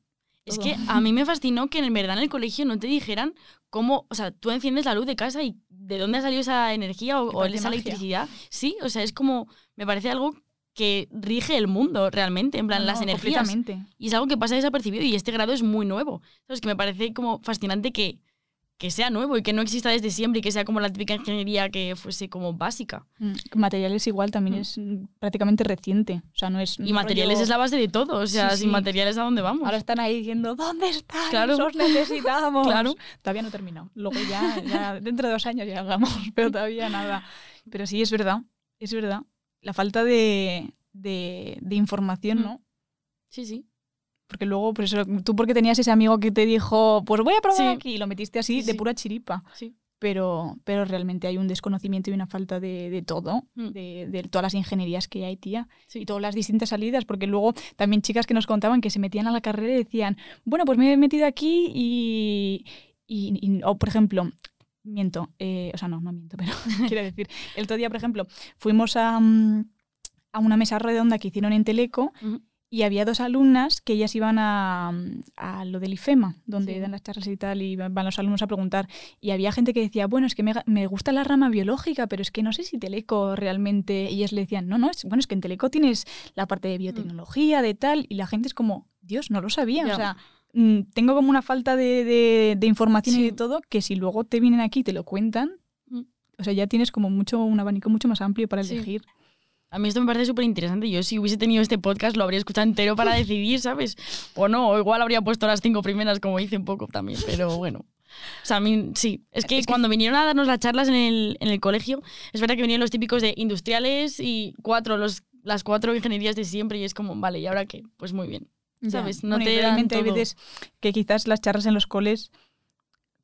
Es que a mí me fascinó que en verdad en el colegio no te dijeran cómo, o sea, tú enciendes la luz de casa y de dónde ha salido esa energía o, esa magia. electricidad. Sí, o sea, es como, me parece algo que rige el mundo realmente, en plan, No, las energías. Y es algo que pasa desapercibido y este grado es muy nuevo. ¿Sabes? Que me parece como fascinante que, que sea nuevo y que no exista desde siempre y que sea como la típica ingeniería que fuese como básica. Mm, Materiales igual también Mm. es prácticamente reciente. O sea, no es. Y un materiales rollo- es la base de todo, o sea, Sí, sin sí. materiales a dónde vamos. Ahora están ahí diciendo, ¿dónde están? Claro. Os necesitamos. Claro. Todavía no he terminado. Luego ya, ya dentro de dos años ya hagamos, pero todavía nada. Pero sí, es verdad, es verdad. La falta de, de, de información, Mm. ¿no? Sí, sí. Porque luego, por eso, tú porque tenías ese amigo que te dijo, pues voy a probar Sí. aquí, y lo metiste así Sí, de pura chiripa. Sí. Pero, pero realmente hay un desconocimiento y una falta de, de todo, Mm. de, de todas las ingenierías que hay, tía, y todas las distintas salidas, porque luego también chicas que nos contaban que se metían a la carrera y decían, bueno, pues me he metido aquí y, y- y- o por ejemplo, miento, eh, o sea, no, no miento, pero quiero decir, el otro día, por ejemplo, fuimos a, mm, a una mesa redonda que hicieron en Teleco. Y había dos alumnas que ellas iban a, a lo del IFEMA, donde Sí. dan las charlas y tal, y van los alumnos a preguntar. Y había gente que decía, bueno, es que me, me gusta la rama biológica, pero es que no sé si Teleco realmente. Y ellas le decían, no, no, es, bueno, es que en Teleco tienes la parte de biotecnología, de tal, y la gente es como, Dios, no lo sabía. Ya. O sea, mm, tengo como una falta de, de- de información y de todo, que si luego te vienen aquí y te lo cuentan, Mm. o sea, ya tienes como mucho un abanico mucho más amplio para Sí. elegir. A mí esto me parece súper interesante. Yo si hubiese tenido este podcast lo habría escuchado entero para decidir, ¿sabes? O no, o igual habría puesto las cinco primeras como hice un poco también, pero bueno. O sea, a mí sí. Es que Es que- cuando vinieron a darnos las charlas en el, en el colegio, es verdad que vinieron los típicos de industriales y cuatro, los, las cuatro ingenierías de siempre y es como, vale, ¿y ahora qué? Pues muy bien. ¿Sabes? No Bueno, te realmente hay todo. veces que quizás las charlas en los coles,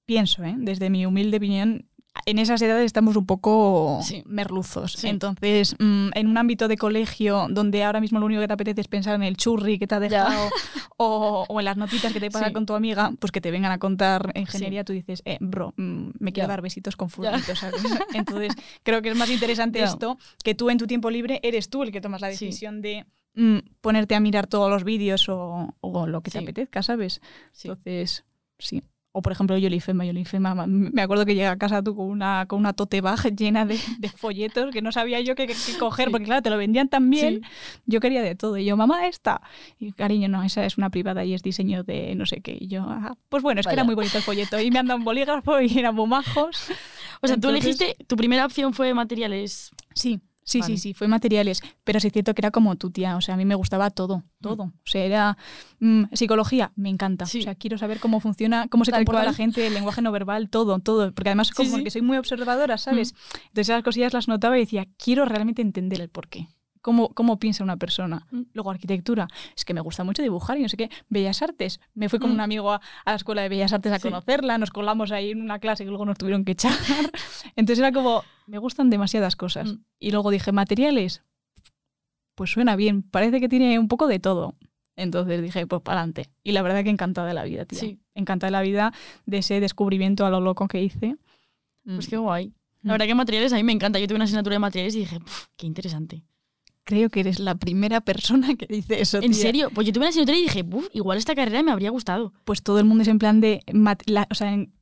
pienso, ¿eh? desde mi humilde opinión, en esas edades estamos un poco Sí. merluzos. Sí. Entonces, mm, en un ámbito de colegio donde ahora mismo lo único que te apetece es pensar en el churri que te ha dejado o, o en las notitas que te pasa Sí. con tu amiga, pues que te vengan a contar ingeniería, tú dices, eh, bro, mm, me quiero Ya. dar besitos con fulanitos. Entonces, creo que es más interesante Ya. esto, que tú en tu tiempo libre eres tú el que tomas la decisión de mm, ponerte a mirar todos los vídeos o, o lo que te apetezca, ¿sabes? Entonces, sí. O por ejemplo, Yolifema, Yolifema, ma- me acuerdo que llegué a casa tú con una, con una tote bag llena de, de folletos que no sabía yo qué, coger, porque claro, te lo vendían tan bien, yo quería de todo. Y yo, mamá, esta. Y cariño, no, esa es una privada y es diseño de no sé qué. Y yo, "Ah, pues bueno, es que era muy bonito el folleto. Y me han dado un bolígrafo y eran muy majos. O sea, tú Entonces- elegiste, tu primera opción fue materiales. Sí, sí, Vale. sí, sí, fue materiales. Pero sí es cierto que era como tu tía. O sea, a mí me gustaba todo, todo. O sea, era mm, psicología, me encanta. Sí. O sea, quiero saber cómo funciona, cómo se Tal comporta cual. la gente, el lenguaje no verbal, todo, todo. Porque además, como sí. que soy muy observadora, ¿sabes? Entonces, esas cosillas las notaba y decía, quiero realmente entender el porqué. Cómo, cómo piensa una persona. Mm. Luego, arquitectura. Es que me gusta mucho dibujar y no sé qué. Bellas Artes. Me fui con Mm. un amigo a, a la escuela de Bellas Artes a Sí. conocerla. Nos colamos ahí en una clase que luego nos tuvieron que echar. Entonces era como, me gustan demasiadas cosas. Mm. Y luego dije, materiales. Pues suena bien. Parece que tiene un poco de todo. Entonces dije, pues para adelante. Y la verdad que encantada de la vida, tía. Sí. Encantada de la vida de ese descubrimiento a lo loco que hice. Pues qué guay. La verdad que materiales a mí me encanta. Yo tuve una asignatura de materiales y dije, "Puf, qué interesante. Creo que eres la primera persona que dice eso. ¿En tía. serio? Pues yo tuve una asignatura y dije, "Buf, igual esta carrera me habría gustado. Pues todo el mundo es en plan de. la- o sea, en,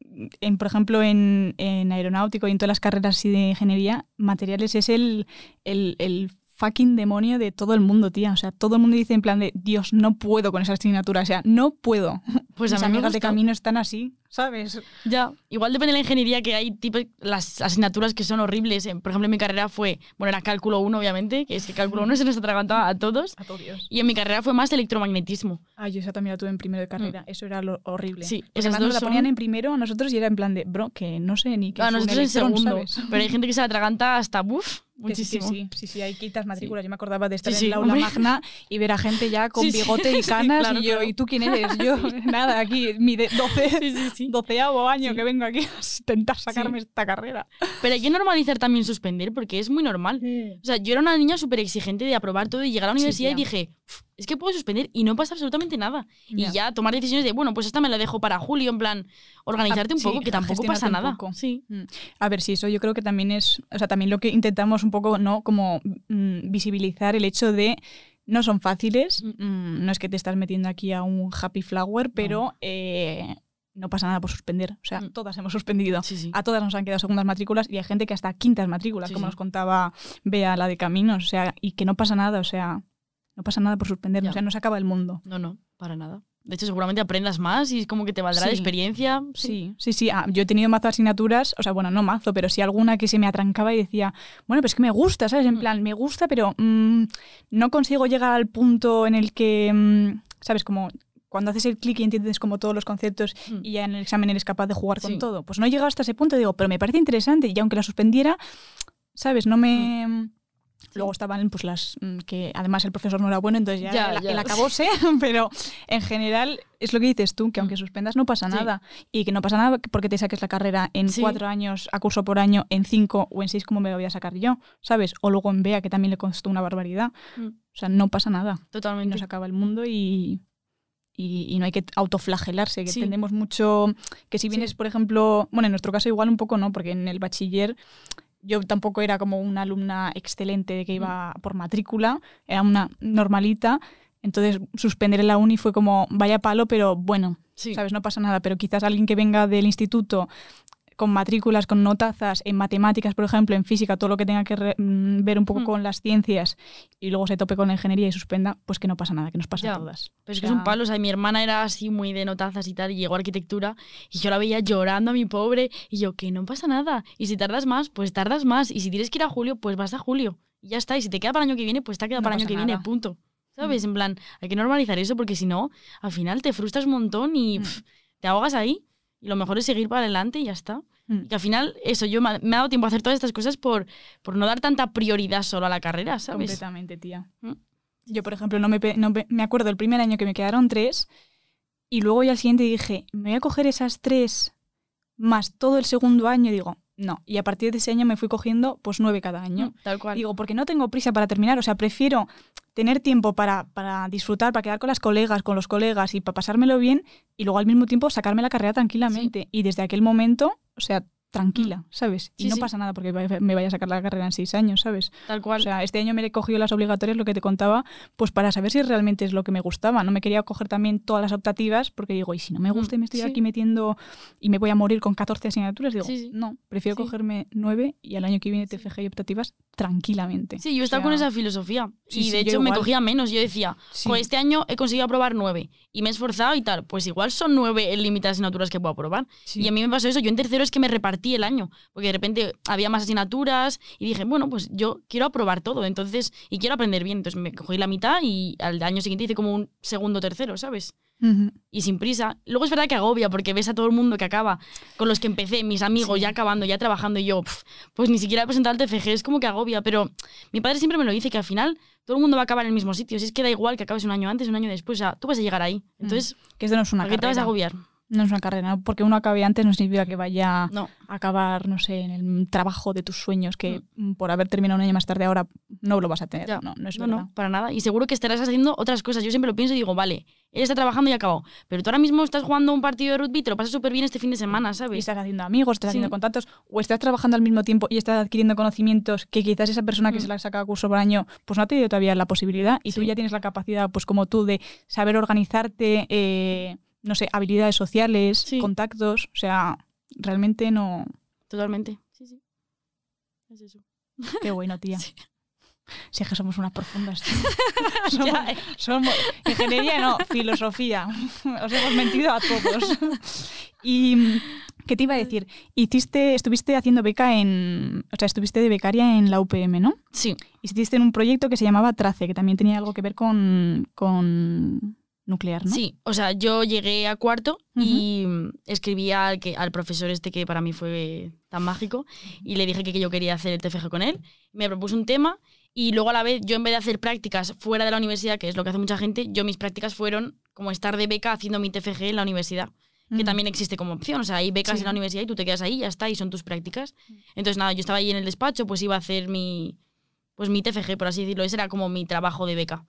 en, por ejemplo, en, en aeronáutico y en todas las carreras así de ingeniería, materiales es el, el, el fucking demonio de todo el mundo, tía. O sea, todo el mundo dice en plan de Dios, no puedo con esa asignatura. O sea, no puedo. Pues Mis a mí me amigas de camino están así, ¿sabes? Ya, igual depende de la ingeniería que hay, tipo las asignaturas que son horribles. Eh, Por ejemplo, en mi carrera fue, bueno, era cálculo 1, obviamente, que es que cálculo 1 se nos atragantaba a todos. A todo Dios. Y en mi carrera fue más electromagnetismo. Ah, yo esa también la tuve en primero de carrera. Eso era lo horrible. Mm. Sí, Porque esas dos la son- ponían en primero a nosotros y era en plan de, bro, que no sé ni qué A un nosotros en segundo. ¿sabes? Pero hay gente que se la atraganta hasta, buf, Que sí, muchísimo. sí, sí, sí, hay quitas matrículas. Yo me acordaba de estar Sí, en sí, el aula hombre. magna y ver a gente ya con Sí, sí. bigote y Sí, canas claro, y yo, claro. ¿y tú quién eres? Yo, nada, aquí, mi de 12, Sí, doceavo año Sí. que vengo aquí a intentar sacarme esta carrera. Pero hay que normalizar también suspender porque es muy normal. O sea, yo era una niña súper exigente de aprobar todo y llegar a la universidad y dije, "Uf, es que puedo suspender y no pasa absolutamente nada. Y ya tomar decisiones de, bueno, pues esta me la dejo para julio, en plan, organizarte Ah, un sí, poco, que tampoco pasa nada. Sí. Mm. A ver, sí, eso yo creo que también es, o sea, también lo que intentamos un poco, ¿no? Como mm, visibilizar el hecho de no son fáciles, mm, no es que te estás metiendo aquí a un happy flower, pero eh, no pasa nada por suspender. O sea, Mm. todas hemos suspendido. Sí, sí. A todas nos han quedado segundas matrículas y hay gente que hasta quintas matrículas, Sí, como nos contaba Bea, la de Caminos, o sea, y que no pasa nada, o sea, no pasa nada por suspender, o sea, no se acaba el mundo. No, no, para nada. De hecho, seguramente aprendas más y es como que te valdrá de experiencia. Sí, sí, sí. Ah, yo he tenido mazo de asignaturas, o sea, bueno, no mazo, pero sí alguna que se me atrancaba y decía, bueno, pues es que me gusta, ¿sabes? En Mm. plan, me gusta, pero mm, no consigo llegar al punto en el que, ¿sabes? Como cuando haces el clic y entiendes como todos los conceptos Mm. y ya en el examen eres capaz de jugar con Sí. todo. Pues no he llegado hasta ese punto, digo, pero me parece interesante y aunque la suspendiera, ¿sabes? No me... Luego estaban pues las mm, que además el profesor no era bueno, entonces ya, Ya, el, ya. el acabose, pero en general es lo que dices tú, que aunque suspendas no pasa Sí. nada y que no pasa nada porque te saques la carrera en Sí. cuatro años a curso por año, en cinco o en seis como me lo voy a sacar yo, ¿sabes? O luego en BEA que también le costó una barbaridad. Mm. O sea, no pasa nada. Y Totalmente. nos acaba el mundo y, y, y no hay que autoflagelarse, que Sí. tendemos mucho que si vienes, por ejemplo, bueno, en nuestro caso igual un poco no, porque en el bachiller yo tampoco era como una alumna excelente de que iba por matrícula, era una normalita Entonces, suspender en la uni fue como, vaya palo, pero bueno, Sí. ¿sabes? No pasa nada. Pero quizás alguien que venga del instituto con matrículas, con notazas, en matemáticas, por ejemplo, en física, todo lo que tenga que re- mm, ver un poco Mm. con las ciencias, y luego se tope con la ingeniería y suspenda, pues que no pasa nada, que nos pasa Ya. a todas. Pero es O que es un palo, o sea, mi hermana era así muy de notazas y tal, y llegó a arquitectura, y yo la veía llorando a mi pobre, y yo, que no pasa nada, y si tardas más, pues tardas más, y si tienes que ir a julio, pues vas a julio, y ya está, y si te queda para el año que viene, pues te ha quedado No para el año que viene, punto. ¿Sabes? Mm. En plan, hay que normalizar eso, porque si no, al final te frustras un montón y Mm. pf, te ahogas ahí, y lo mejor es seguir para adelante y ya está. Mm. Y que al final, eso, yo me, me ha dado tiempo a hacer todas estas cosas por, por no dar tanta prioridad solo a la carrera, ¿sabes? Completamente, tía. Mm. Yo, por ejemplo, no me, no me acuerdo el primer año que me quedaron tres y luego ya al siguiente dije, me voy a coger esas tres más todo el segundo año y digo, no. Y a partir de ese año me fui cogiendo pues nueve cada año. Mm, Tal cual. Digo, porque no tengo prisa para terminar, o sea, prefiero tener tiempo para, para disfrutar, para quedar con las colegas, con los colegas y para pasármelo bien y luego al mismo tiempo sacarme la carrera tranquilamente. Y desde aquel momento, o sea, tranquila, ¿sabes? Y Sí, no sí. pasa nada porque me vaya a sacar la carrera en seis años, ¿sabes? Tal cual. O sea, este año me he cogido las obligatorias, lo que te contaba, pues para saber si realmente es lo que me gustaba. No me quería coger también todas las optativas porque digo, y si no me gusta y me estoy Mm, sí. aquí metiendo y me voy a morir con 14 asignaturas, digo, no, prefiero cogerme 9 y al año que viene. TFG y optativas tranquilamente. Sí, yo O estaba con esa filosofía. sí, y de hecho me cogía menos. Yo decía, Sí. "Jo, este año he conseguido aprobar nueve y me he esforzado y tal. Pues igual son nueve el límite de asignaturas que puedo aprobar. Sí. Y a mí me pasó eso. Yo en tercero es que me repartí el año. Porque de repente había más asignaturas y dije, bueno, pues yo quiero aprobar todo. Entonces, y quiero aprender bien. Entonces me cogí la mitad y al año siguiente hice como un segundo tercero, ¿sabes? Ujú. y sin prisa. Luego es verdad que agobia porque ves a todo el mundo que acaba, con los que empecé, mis amigos Sí. ya acabando, ya trabajando y yo, pf, pues ni siquiera he presentado el TFG, es como que agobia, pero mi padre siempre me lo dice que al final todo el mundo va a acabar en el mismo sitio, si es que da igual que acabes un año antes, un año después, o sea, tú vas a llegar ahí. Entonces, Que esto no es una ¿por qué te vas a carrera. agobiar? No es una carrera, porque uno acabe antes no significa que vaya No. a acabar, no sé, en el trabajo de tus sueños, que mm, por haber terminado un año más tarde ahora no lo vas a tener. Ya. No, no es No, verdad. no, para nada. Y seguro que estarás haciendo otras cosas. Yo siempre lo pienso y digo, vale, él está trabajando y acabó. Pero tú ahora mismo estás jugando un partido de rugby, te lo pasas súper bien este fin de semana, Y ¿sabes? estás haciendo amigos, estás Sí. haciendo contactos, o estás trabajando al mismo tiempo y estás adquiriendo conocimientos que quizás esa persona que Mm. se la saca curso por año, pues no ha tenido todavía la posibilidad y tú ya tienes la capacidad, pues como tú, de saber organizarte, eh, no sé, habilidades sociales, Sí. contactos, o sea, realmente no... Totalmente. Sí, sí. Es eso. Qué bueno, tía. Si es que somos unas profundas. somos, eh. somos- ingeniería no, filosofía. Os hemos mentido a todos. Y ¿qué te iba a decir? Hiciste, estuviste haciendo beca en, o sea, estuviste de becaria en la UPM, ¿no? Sí. Y estuviste en un proyecto que se llamaba Trace, que también tenía algo que ver con, con nuclear, ¿no? Sí, o sea, yo llegué a cuarto y mm, escribí al, que, al profesor este que para mí fue tan mágico y le dije que, que yo quería hacer el TFG con él. Me propuso un tema y luego a la vez yo en vez de hacer prácticas fuera de la universidad, que es lo que hace mucha gente, yo mis prácticas fueron como estar de beca haciendo mi TFG en la universidad, que Ujú. también existe como opción. O sea, hay becas Sí. en la universidad y tú te quedas ahí y ya está, y son tus prácticas. Entonces nada, yo estaba ahí en el despacho, pues iba a hacer mi, pues mi TFG, por así decirlo. Ese era como mi trabajo de beca.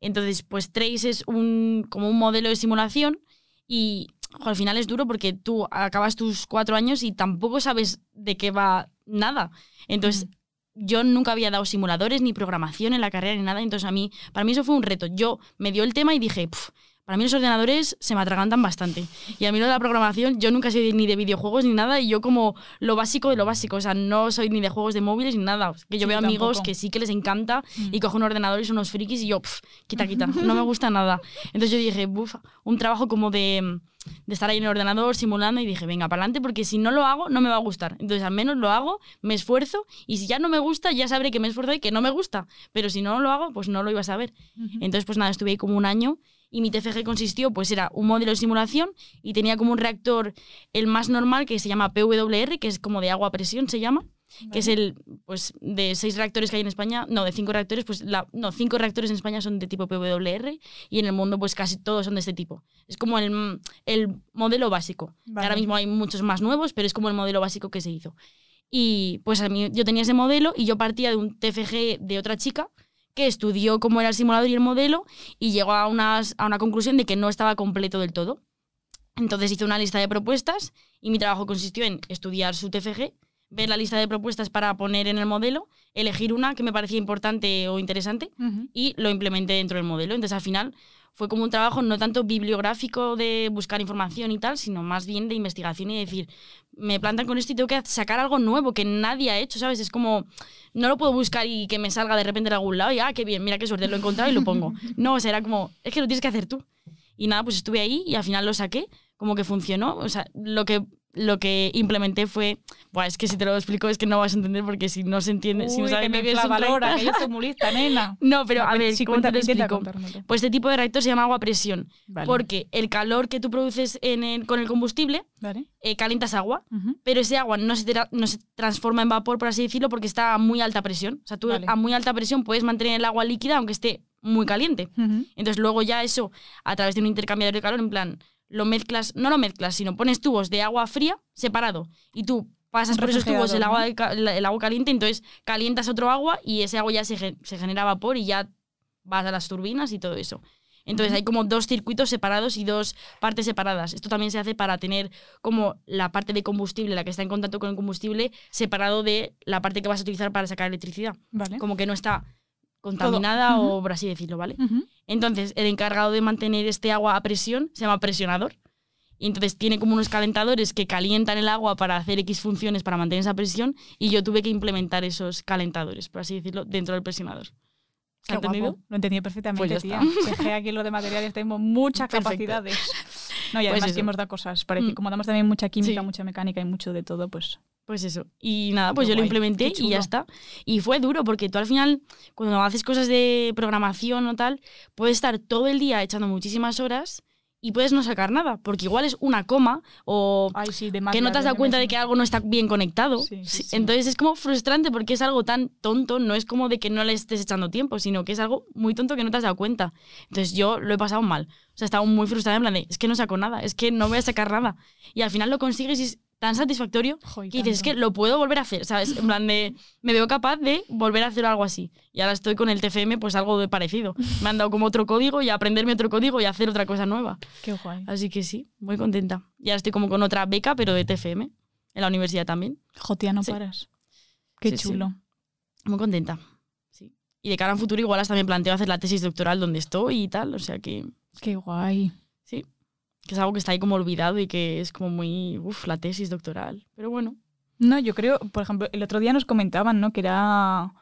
Entonces, pues Trace es un, como un modelo de simulación y jo, al final es duro porque tú acabas tus cuatro años y tampoco sabes de qué va nada. Entonces, yo nunca había dado simuladores ni programación en la carrera ni nada. Entonces, a mí, para mí eso fue un reto. Yo me dio el tema y dije, "Puf, para mí los ordenadores se me atragantan bastante. Y a mí lo de la programación, yo nunca soy ni de videojuegos ni nada, y yo como lo básico de lo básico, o sea, no soy ni de juegos de móviles ni nada. Que yo Sí, veo amigos tampoco. que sí que les encanta Mm. y cogen un ordenador y son unos frikis y yo, pf, quita, quita, no me gusta nada. Entonces yo dije, buf, un trabajo como de, de estar ahí en el ordenador simulando y dije, venga, para adelante, porque si no lo hago, no me va a gustar. Entonces al menos lo hago, me esfuerzo y si ya no me gusta, ya sabré que me esfuerzo y que no me gusta. Pero si no lo hago, pues no lo iba a saber. Entonces, pues nada, estuve ahí como un año y mi TFG consistió, pues era un modelo de simulación y tenía como un reactor, el más normal, que se llama PWR, que es como de agua a presión, se llama, que es el, pues de seis reactores que hay en España, no, de cinco reactores, pues la, no, cinco reactores en España son de tipo PWR y en el mundo pues casi todos son de este tipo. Es como el, el modelo básico. Vale. Ahora mismo hay muchos más nuevos, pero es como el modelo básico que se hizo. Y pues a mí, yo tenía ese modelo y yo partía de un TFG de otra chica estudió cómo era el simulador y el modelo y llegó a, unas, a una conclusión de que no estaba completo del todo. Entonces hice una lista de propuestas y mi trabajo consistió en estudiar su TFG, ver la lista de propuestas para poner en el modelo, elegir una que me parecía importante o interesante y lo implementé dentro del modelo. Entonces al final fue como un trabajo no tanto bibliográfico de buscar información y tal, sino más bien de investigación y decir, me plantan con esto y tengo que sacar algo nuevo que nadie ha hecho, ¿sabes? Es como, no lo puedo buscar y que me salga de repente de algún lado y, ah, qué bien, mira qué suerte, lo he encontrado y lo pongo. No, o sea, era como, es que lo tienes que hacer tú. Y nada, pues estuve ahí y al final lo saqué, como que funcionó. O sea, lo que lo que implementé fue, Buah, es que si te lo explico es que no vas a entender porque si no se entiende, si no Uy, sabes que me lo que es un valora, reactor- que yo soy muy lista, nena. No, pero a ver, sí, ¿cómo te cuenta- lo explico? contármelo. Pues este tipo de reactor se llama agua a presión, Vale. porque el calor que tú produces en el- con el combustible Vale. eh, calientas agua, pero ese agua no se, tra- no se transforma en vapor, por así decirlo, porque está a muy alta presión. O sea, tú Vale. a muy alta presión puedes mantener el agua líquida aunque esté muy caliente. Entonces luego ya eso, a través de un intercambiador de calor, en plan, lo mezclas, no lo mezclas, sino pones tubos de agua fría separado y tú pasas por esos tubos el agua, el agua caliente, entonces calientas otro agua y ese agua ya se, se genera vapor y ya vas a las turbinas y todo eso. Entonces hay como dos circuitos separados y dos partes separadas. Esto también se hace para tener como la parte de combustible, la que está en contacto con el combustible, separado de la parte que vas a utilizar para sacar electricidad. Vale. Como que no está contaminada Ujú. o por así decirlo, ¿vale? Ujú. Entonces, el encargado de mantener este agua a presión se llama presionador. Y entonces tiene como unos calentadores que calientan el agua para hacer X funciones para mantener esa presión. Y yo tuve que implementar esos calentadores, por así decirlo, dentro del presionador. ¿Se Qué ha entendido? Lo entendí perfectamente, Pues tía. que aquí lo de materiales tenemos muchas Perfecto. capacidades. No, y Pues además eso. que hemos dado cosas. Parece, Mm. Como damos también mucha química, Sí. mucha mecánica y mucho de todo, pues. Pues eso. Y nada, pues Qué yo lo implementé y ya está. Y fue duro porque tú al final, cuando haces cosas de programación o tal, puedes estar todo el día echando muchísimas horas y puedes no sacar nada, porque igual es una coma o Ay, sí, de que no te has dado cuenta de que algo no está bien conectado. Sí, sí. Entonces es como frustrante porque es algo tan tonto, no es como de que no le estés echando tiempo, sino que es algo muy tonto que no te has dado cuenta. Entonces yo lo he pasado mal. O sea, estaba muy frustrada en plan de, es que no saco nada, es que no voy a sacar nada. Y al final lo consigues y es tan satisfactorio Joder, que dices, es que lo puedo volver a hacer, ¿sabes? En plan de, me veo capaz de volver a hacer algo así. Y ahora estoy con el TFM, pues algo de parecido. Me han dado como otro código y aprenderme otro código y hacer otra cosa nueva. Qué guay. Así que sí, muy contenta. Y ahora estoy como con otra beca, pero de TFM, en la universidad también. Jotia, no Sí. paras. Qué Sí, sí. chulo. Muy contenta. Sí. Y de cara a un futuro igual hasta me planteo hacer la tesis doctoral donde estoy y tal. O sea que Qué guay. Sí, que es algo que está ahí como olvidado y que es como muy, uff, la tesis doctoral. Pero bueno. No, yo creo, por ejemplo, el otro día nos comentaban, ¿no? Que era. o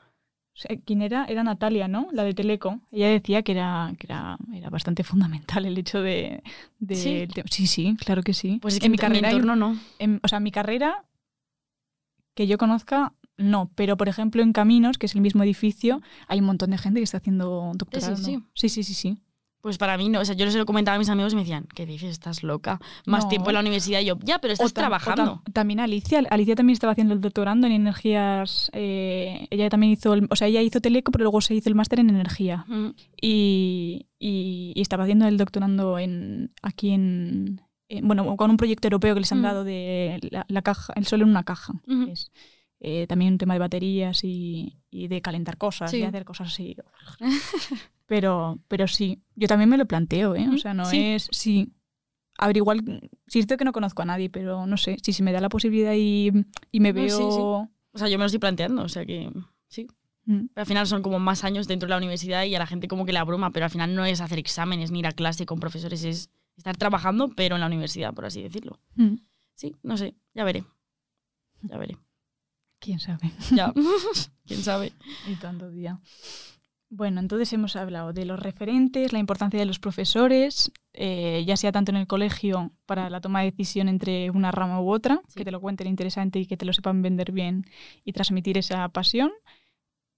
sea, ¿Quién era? Era Natalia, ¿no? La de Teleco. Ella decía que era, que era, era bastante fundamental el hecho de. de Sí. el sí, sí, claro que sí. Pues es que en mi carrera. un- entorno no. en- o sea, mi carrera, que yo conozca, no. Pero, por ejemplo, en Caminos, que es el mismo edificio, hay un montón de gente que está haciendo doctorado. sí. sí, sí, sí. sí. Pues para mí no. O sea, yo les lo comentaba a mis amigos y me decían, ¿qué dices? Estás loca. Más No. tiempo en la universidad. Y yo, ya, pero estás tam- trabajando. tam- también Alicia. Alicia también estaba haciendo el doctorando en energías. eh, ella también hizo. el- o sea, ella hizo Teleco, pero luego se hizo el máster en energía. Mm. Y, y- y estaba haciendo el doctorando en aquí en. en- bueno, con un proyecto europeo que les han Mm. dado de la, la caja, el sol en una caja. Es, eh, también un tema de baterías y, y de calentar cosas, Sí. de hacer cosas así. Pero, pero sí, yo también me lo planteo, ¿eh? O sea, no sí. es. Sí. A ver, igual. Sí, es cierto que no conozco a nadie, pero no sé. Si se me da la posibilidad y, y me No, veo. sí, sí. O sea, yo me lo estoy planteando. O sea que sí. Mm, Pero al final son como más años dentro de la universidad y a la gente como que le abruma, pero al final no es hacer exámenes ni ir a clase con profesores, es estar trabajando, pero en la universidad, por así decirlo. mm. Sí, no sé, ya veré. Ya veré. ¿Quién sabe? Ya. ¿Quién sabe? Y tanto día. Bueno, entonces hemos hablado de los referentes, la importancia de los profesores, eh, ya sea tanto en el colegio para la toma de decisión entre una rama u otra, Sí. que te lo cuenten interesante y que te lo sepan vender bien y transmitir esa pasión.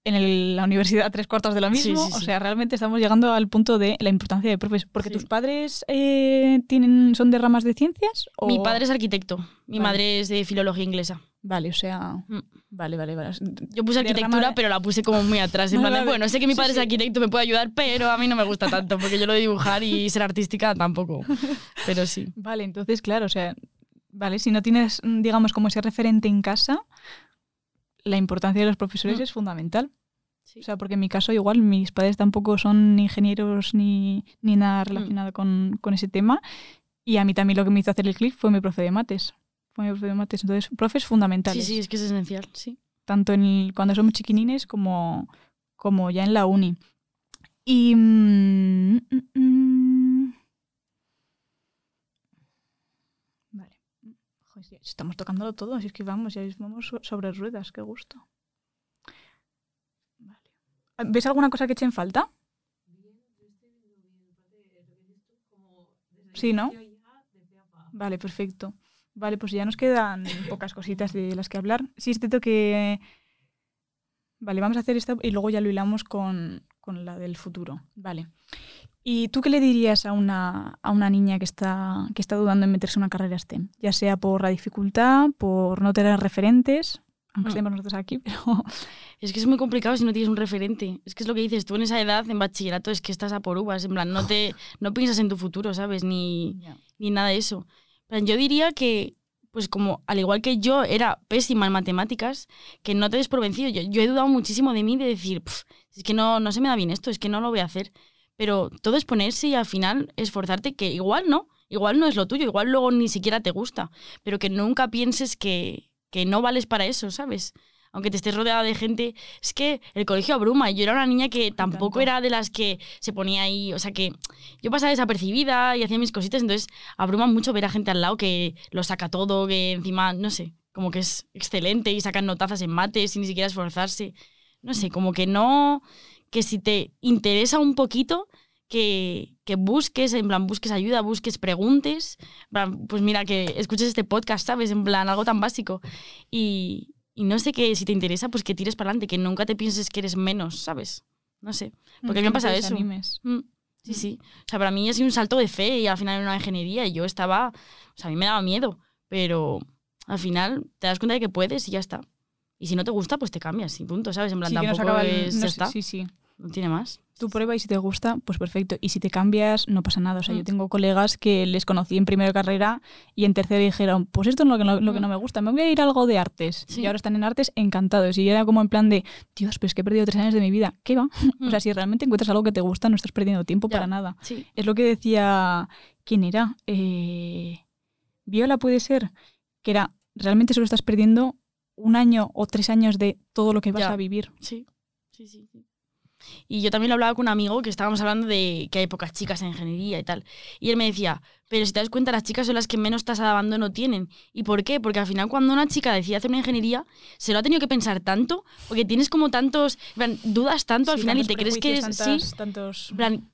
En el- la universidad, tres cuartos de lo mismo. sí, O sea, realmente estamos llegando al punto de la importancia de profes. Porque tus padres eh, tienen, son de ramas de ciencias. O... Mi padre es arquitecto, mi Vale. madre es de filología inglesa. Vale, o sea. Mm. Vale, vale, vale. Yo puse De arquitectura, rama- pero la puse como muy atrás. En plan de, bueno, sé que mi padre sí. es arquitecto, me puede ayudar, pero a mí no me gusta tanto, porque yo lo de dibujar y ser artística tampoco. Pero sí. Vale, entonces, claro, o sea, vale, si no tienes, mm, digamos, como ese referente en casa, la importancia de los profesores Mm. es fundamental. Sí. O sea, porque en mi caso igual mis padres tampoco son ni ingenieros ni, ni nada relacionado con, con ese tema. Y a mí también lo que me hizo hacer el clic fue mi profe de mates. Fue mi profe de mates. Entonces, profes fundamentales. Sí, sí, es que es esencial, sí. tanto en el- cuando somos chiquinines como, como ya en la uni. Y... mm, mm, mm. Vale. Joder, estamos tocándolo todo, así es que vamos, ya vamos so- sobre ruedas, qué gusto. Vale. ¿Ves alguna cosa que eche en falta? Sí, ¿no? Vale, perfecto. Vale, pues ya nos quedan pocas cositas de las que hablar. Sí, es cierto que... Vale, vamos a hacer esta y luego ya lo hilamos con, con la del futuro. Vale. ¿Y tú qué le dirías a una, a una niña que está, que está dudando en meterse en una carrera STEM? Ya sea por la dificultad, por no tener referentes, aunque estemos nosotros aquí, pero... Es que es muy complicado si no tienes un referente. Es que es lo que dices, tú en esa edad, en bachillerato, es que estás a por uvas. En plan, no, te, no piensas en tu futuro, ¿sabes? Ni, ni nada de eso. Yo diría que, pues como al igual que yo era pésima en matemáticas, que no te des por vencido. Yo, yo he dudado muchísimo de mí de decir, "Pf, es que no, no se me da bien esto, es que no lo voy a hacer. Pero todo es ponerse y al final esforzarte, que igual no, igual no es lo tuyo, igual luego ni siquiera te gusta, pero que nunca pienses que, que no vales para eso, ¿sabes? Aunque te estés rodeada de gente, es que el colegio abruma. Yo era una niña que tampoco tanto. era de las que se ponía ahí, o sea que yo pasaba desapercibida y hacía mis cositas, entonces abruma mucho ver a gente al lado que lo saca todo, que encima, no sé, como que es excelente y sacan notazas en mates sin ni siquiera esforzarse. No sé, como que no, que si te interesa un poquito, que, que busques, en plan, busques ayuda, busques preguntes, pues mira, que escuches este podcast, ¿sabes? En plan, algo tan básico. Y, y no sé que si te interesa, pues que tires para adelante, que nunca te pienses que eres menos, ¿sabes? No sé. Porque a mí me Que no pasa te eso. Mm, Sí, sí. O sea, para mí ha sido un salto de fe y al final era una ingeniería y yo estaba, o sea, a mí me daba miedo, pero al final te das cuenta de que puedes y ya está. Y si no te gusta, pues te cambias y punto, ¿sabes? En plan, Sí, que nos tampoco acaba el- es, no ya está, Sí, sí. No tiene más. Tu prueba y si te gusta, pues perfecto. Y si te cambias, no pasa nada. O sea, yo Mm. tengo colegas que les conocí en primera carrera y en tercera dijeron, pues esto es lo que no, lo que Mm. no me gusta, me voy a ir a algo de artes. Sí. Y ahora están en artes encantados. Y era como en plan de, Dios, pero es que he perdido tres años de mi vida. ¿Qué va? O sea, si realmente encuentras algo que te gusta, no estás perdiendo tiempo Mm. Ya. para nada. Sí. Es lo que decía, ¿quién era? Eh, Viola puede ser, que era, realmente solo estás perdiendo un año o tres años de todo lo que vas Ya. a vivir. Sí, sí, sí. sí. Y yo también lo hablaba con un amigo que estábamos hablando de que hay pocas chicas en ingeniería y tal. Y él me decía, pero si te das cuenta, las chicas son las que menos tasa de abandono tienen. ¿Y por qué? Porque al final cuando una chica decide hacer una ingeniería, se lo ha tenido que pensar tanto, porque tienes como tantos, plan, dudas tanto al final y tantos te crees que prejuicios, es... tantas- sí, tantos plan,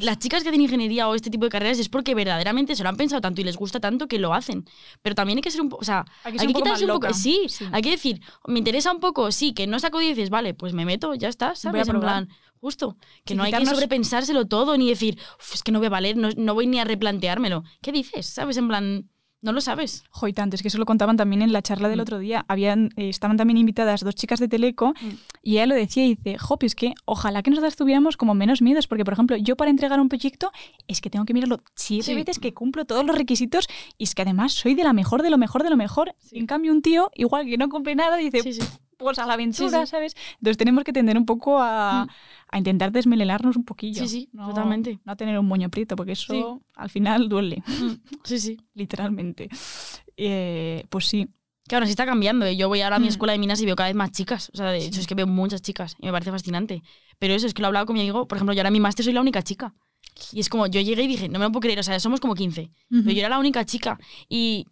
las chicas que hacen ingeniería o este tipo de carreras es porque verdaderamente se lo han pensado tanto y les gusta tanto que lo hacen. Pero también hay que ser un poco, o sea, Hay que hay que un poco quitarse un poco, sí, Sí. hay que decir, me interesa un poco, sí, que no saco 10, dices, vale, pues me meto, ya está, ¿sabes? En plan, justo, que Sí, no hay que quitarnos- sobrepensárselo todo ni decir, "Uf, es que no voy a valer, no, no voy ni a replanteármelo. ¿Qué dices? ¿Sabes? En plan, no lo sabes. Jo, y tanto, es que eso lo contaban también en la charla del Mm. otro día. Habían, eh, estaban también invitadas dos chicas de Teleco Mm. y ella lo decía y dice, jo, pues que ojalá que nosotras tuviéramos como menos miedos, porque por ejemplo, yo para entregar un proyecto es que tengo que mirarlo siete Sí. veces, que cumplo todos los requisitos y es que además soy de la mejor, de lo mejor, de lo mejor. Sí. En cambio, un tío, igual que no cumple nada, dice, Sí, sí. Pues a la aventura, Sí, sí. ¿sabes? Entonces tenemos que tender un poco a, Mm. a intentar desmelelarnos un poquillo. Sí, sí, no, totalmente. No a tener un moño prieto, porque eso Sí. al final duele, Mm, Sí, sí. literalmente. Eh, pues sí, Claro, sí está cambiando. ¿eh? Yo voy ahora a mi Mm. escuela de minas y veo cada vez más chicas. O sea, de hecho, es que veo muchas chicas y me parece fascinante. Pero eso es que lo he hablado con mi amigo. Por ejemplo, yo ahora en mi máster soy la única chica. Y es como, yo llegué y dije, no me lo puedo creer, o sea, somos como 15. Pero yo era la única chica. Y,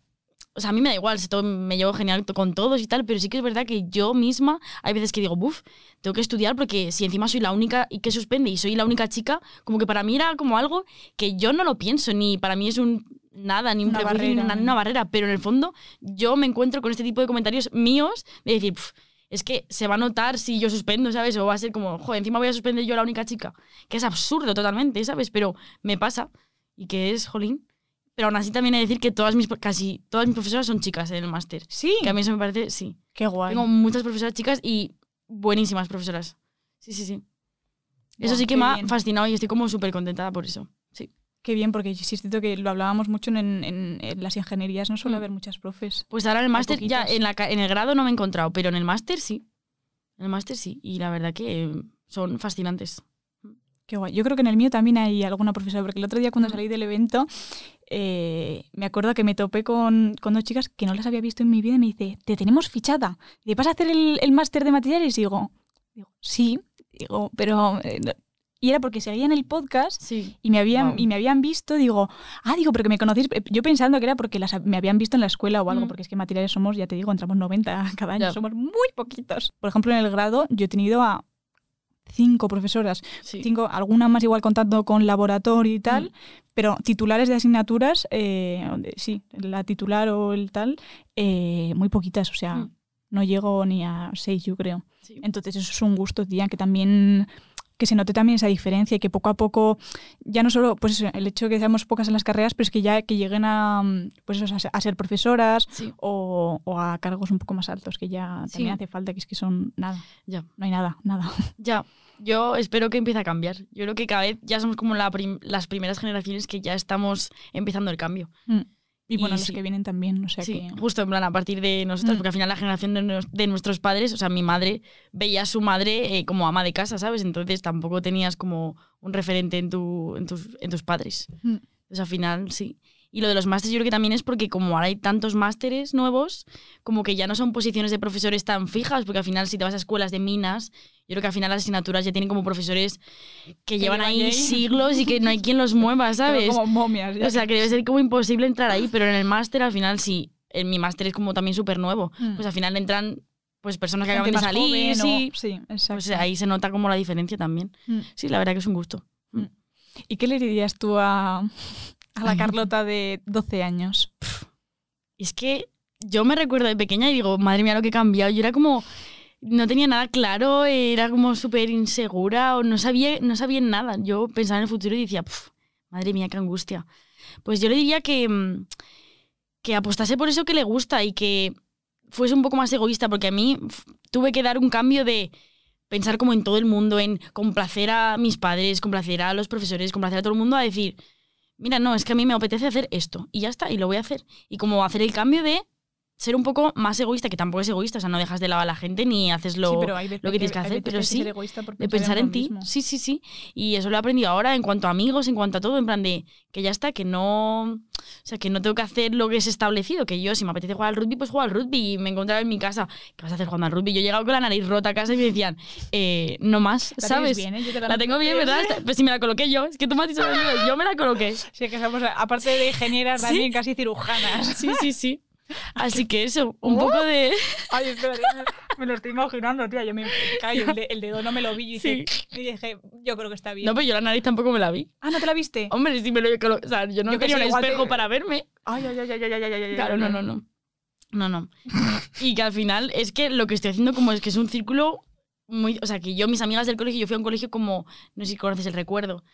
o sea, a mí me da igual, si todo, me llevo genial con todos y tal, pero sí que es verdad que yo misma, hay veces que digo, buf, tengo que estudiar porque si encima soy la única y que suspende y soy la única chica, como que para mí era como algo que yo no lo pienso, ni para mí es un nada, ni un Una prejuicio, ni barrera. una, una barrera, pero en el fondo yo me encuentro con este tipo de comentarios míos de decir, "Pf, es que se va a notar si yo suspendo, ¿sabes? O va a ser como, joder, encima voy a suspender yo la única chica. Que es absurdo totalmente, ¿sabes? Pero me pasa y que es, jolín. Pero aún así también he de decir que todas mis, casi todas mis profesoras son chicas en el máster. Sí, Que a mí eso me parece, sí. qué guay. Tengo muchas profesoras chicas y buenísimas profesoras. Sí, sí, sí. Eso Buah, sí que me ha bien. fascinado y estoy como súper contentada por eso. Sí. Qué bien, porque sí es cierto que lo hablábamos mucho en, en- en las ingenierías, no suele Mm. haber muchas profes. Pues ahora en el máster, ya en, la, en el grado no me he encontrado, pero en el máster sí. En el máster sí. Y la verdad que son fascinantes. Qué guay. Yo creo que en el mío también hay alguna profesora, porque el otro día cuando salí del evento, eh, me acuerdo que me topé con, con dos chicas que no las había visto en mi vida y me dice, te tenemos fichada. ¿Y vas a hacer el, el máster de materiales? Y digo, digo, sí, digo, pero... eh, no". y era porque seguían el podcast Sí. y me habían, Wow. y me habían visto, digo, ah, digo, pero que me conocéis. Yo pensando que era porque las, me habían visto en la escuela o algo, Mm. porque es que materiales somos, ya te digo, entramos 90 cada año, somos muy poquitos. Por ejemplo, en el grado yo he tenido a cinco profesoras, Sí. cinco, algunas más igual contando con laboratorio y tal, Mm. pero titulares de asignaturas, eh, sí, la titular o el tal, eh, muy poquitas, o sea, Mm. no llego ni a seis, yo creo. Sí. Entonces eso es un gusto, tía, que también que se note también esa diferencia y que poco a poco, ya no solo pues el hecho de que seamos pocas en las carreras, pero es que ya que lleguen a, mm, pues a ser- profesoras Sí. o, o a cargos un poco más altos, que ya Sí. también hace falta, que es que son nada, Ya. no hay nada, nada. Ya, yo espero que empiece a cambiar. Yo creo que cada vez ya somos como la prim- las primeras generaciones que ya estamos empezando el cambio. Y bueno, Y los sí. que vienen también, o sea sí, que... justo en plan a partir de nosotros, Mm. porque al final la generación de, nos- de nuestros padres, o sea, mi madre veía a su madre eh, como ama de casa, ¿sabes? Entonces tampoco tenías como un referente en, tu, en, tus, en tus padres. Mm. Entonces al final sí. Y lo de los másteres yo creo que también es porque como ahora hay tantos másteres nuevos, como que ya no son posiciones de profesores tan fijas, porque al final si te vas a escuelas de minas, yo creo que al final las asignaturas ya tienen como profesores que, llevan llevan ahí ahí. siglos y que no hay quien los mueva, ¿sabes? Como momias. ya. O sea, que debe ser como imposible entrar ahí, pero en el máster al final sí. En mi máster es como también súper nuevo. Mm. Pues al final entran pues personas que Gente acaban de salir, joven o- sí. sí, exacto. Pues ahí se nota como la diferencia también. Mm. Sí, la verdad que es un gusto. ¿Y qué le dirías tú a, a la Carlota de 12 años? Es que yo me recuerdo de pequeña y digo, madre mía, lo que he cambiado. Yo era como, no tenía nada claro, era como súper insegura o no sabía, no sabía nada. Yo pensaba en el futuro y decía, "Puf, madre mía, qué angustia. Pues yo le diría que, mm, que apostase por eso que le gusta y que fuese un poco más egoísta, porque a mí tuve que dar un cambio de pensar como en todo el mundo, en complacer a mis padres, complacer a los profesores, complacer a todo el mundo, a decir, mira, no, es que a mí me apetece hacer esto y ya está, y lo voy a hacer. Y como hacer el cambio de ser un poco más egoísta, que tampoco es egoísta, o sea, no dejas de lado a la gente ni haces lo, sí, pero hay veces lo que tienes que hay hacer, veces pero que sí, egoísta por de pensar uno en ti. mismo. Sí, sí, sí. Y eso lo he aprendido ahora en cuanto a amigos, en cuanto a todo, en plan de que ya está, que no, o sea, que no tengo que hacer lo que es establecido, que yo si me apetece jugar al rugby, pues juego al rugby y me encontraba en mi casa, ¿qué vas a hacer jugando al rugby? Yo he llegado con la nariz rota a casa y me decían, eh, no más, La ¿sabes? bien, ¿eh? Yo te La tengo bien, ¿verdad? Pues si me la coloqué yo, es que tú me has dicho, yo me la coloqué. Sí, que somos, aparte de ingenieras, ¿Sí? también casi cirujanas. Sí, sí, sí. Así que eso, un Oh. poco de... Ay, espera, me, lo estoy imaginando, tía. Yo me callo, el, de- el dedo no me lo vi y dije, y dije, yo creo que está bien. No, pero yo la nariz tampoco me la vi. Ah, ¿no te la viste? Hombre, si me lo O sea, yo no Yo sé, un igual te- espejo para verme. Ay, ay, ay, ay, ay, ay, ay, Claro, no, no, no. No, no. Y que al final es que lo que estoy haciendo como es que es un círculo muy... O sea, que yo, mis amigas del colegio, yo fui a un colegio como... No sé si conoces el recuerdo.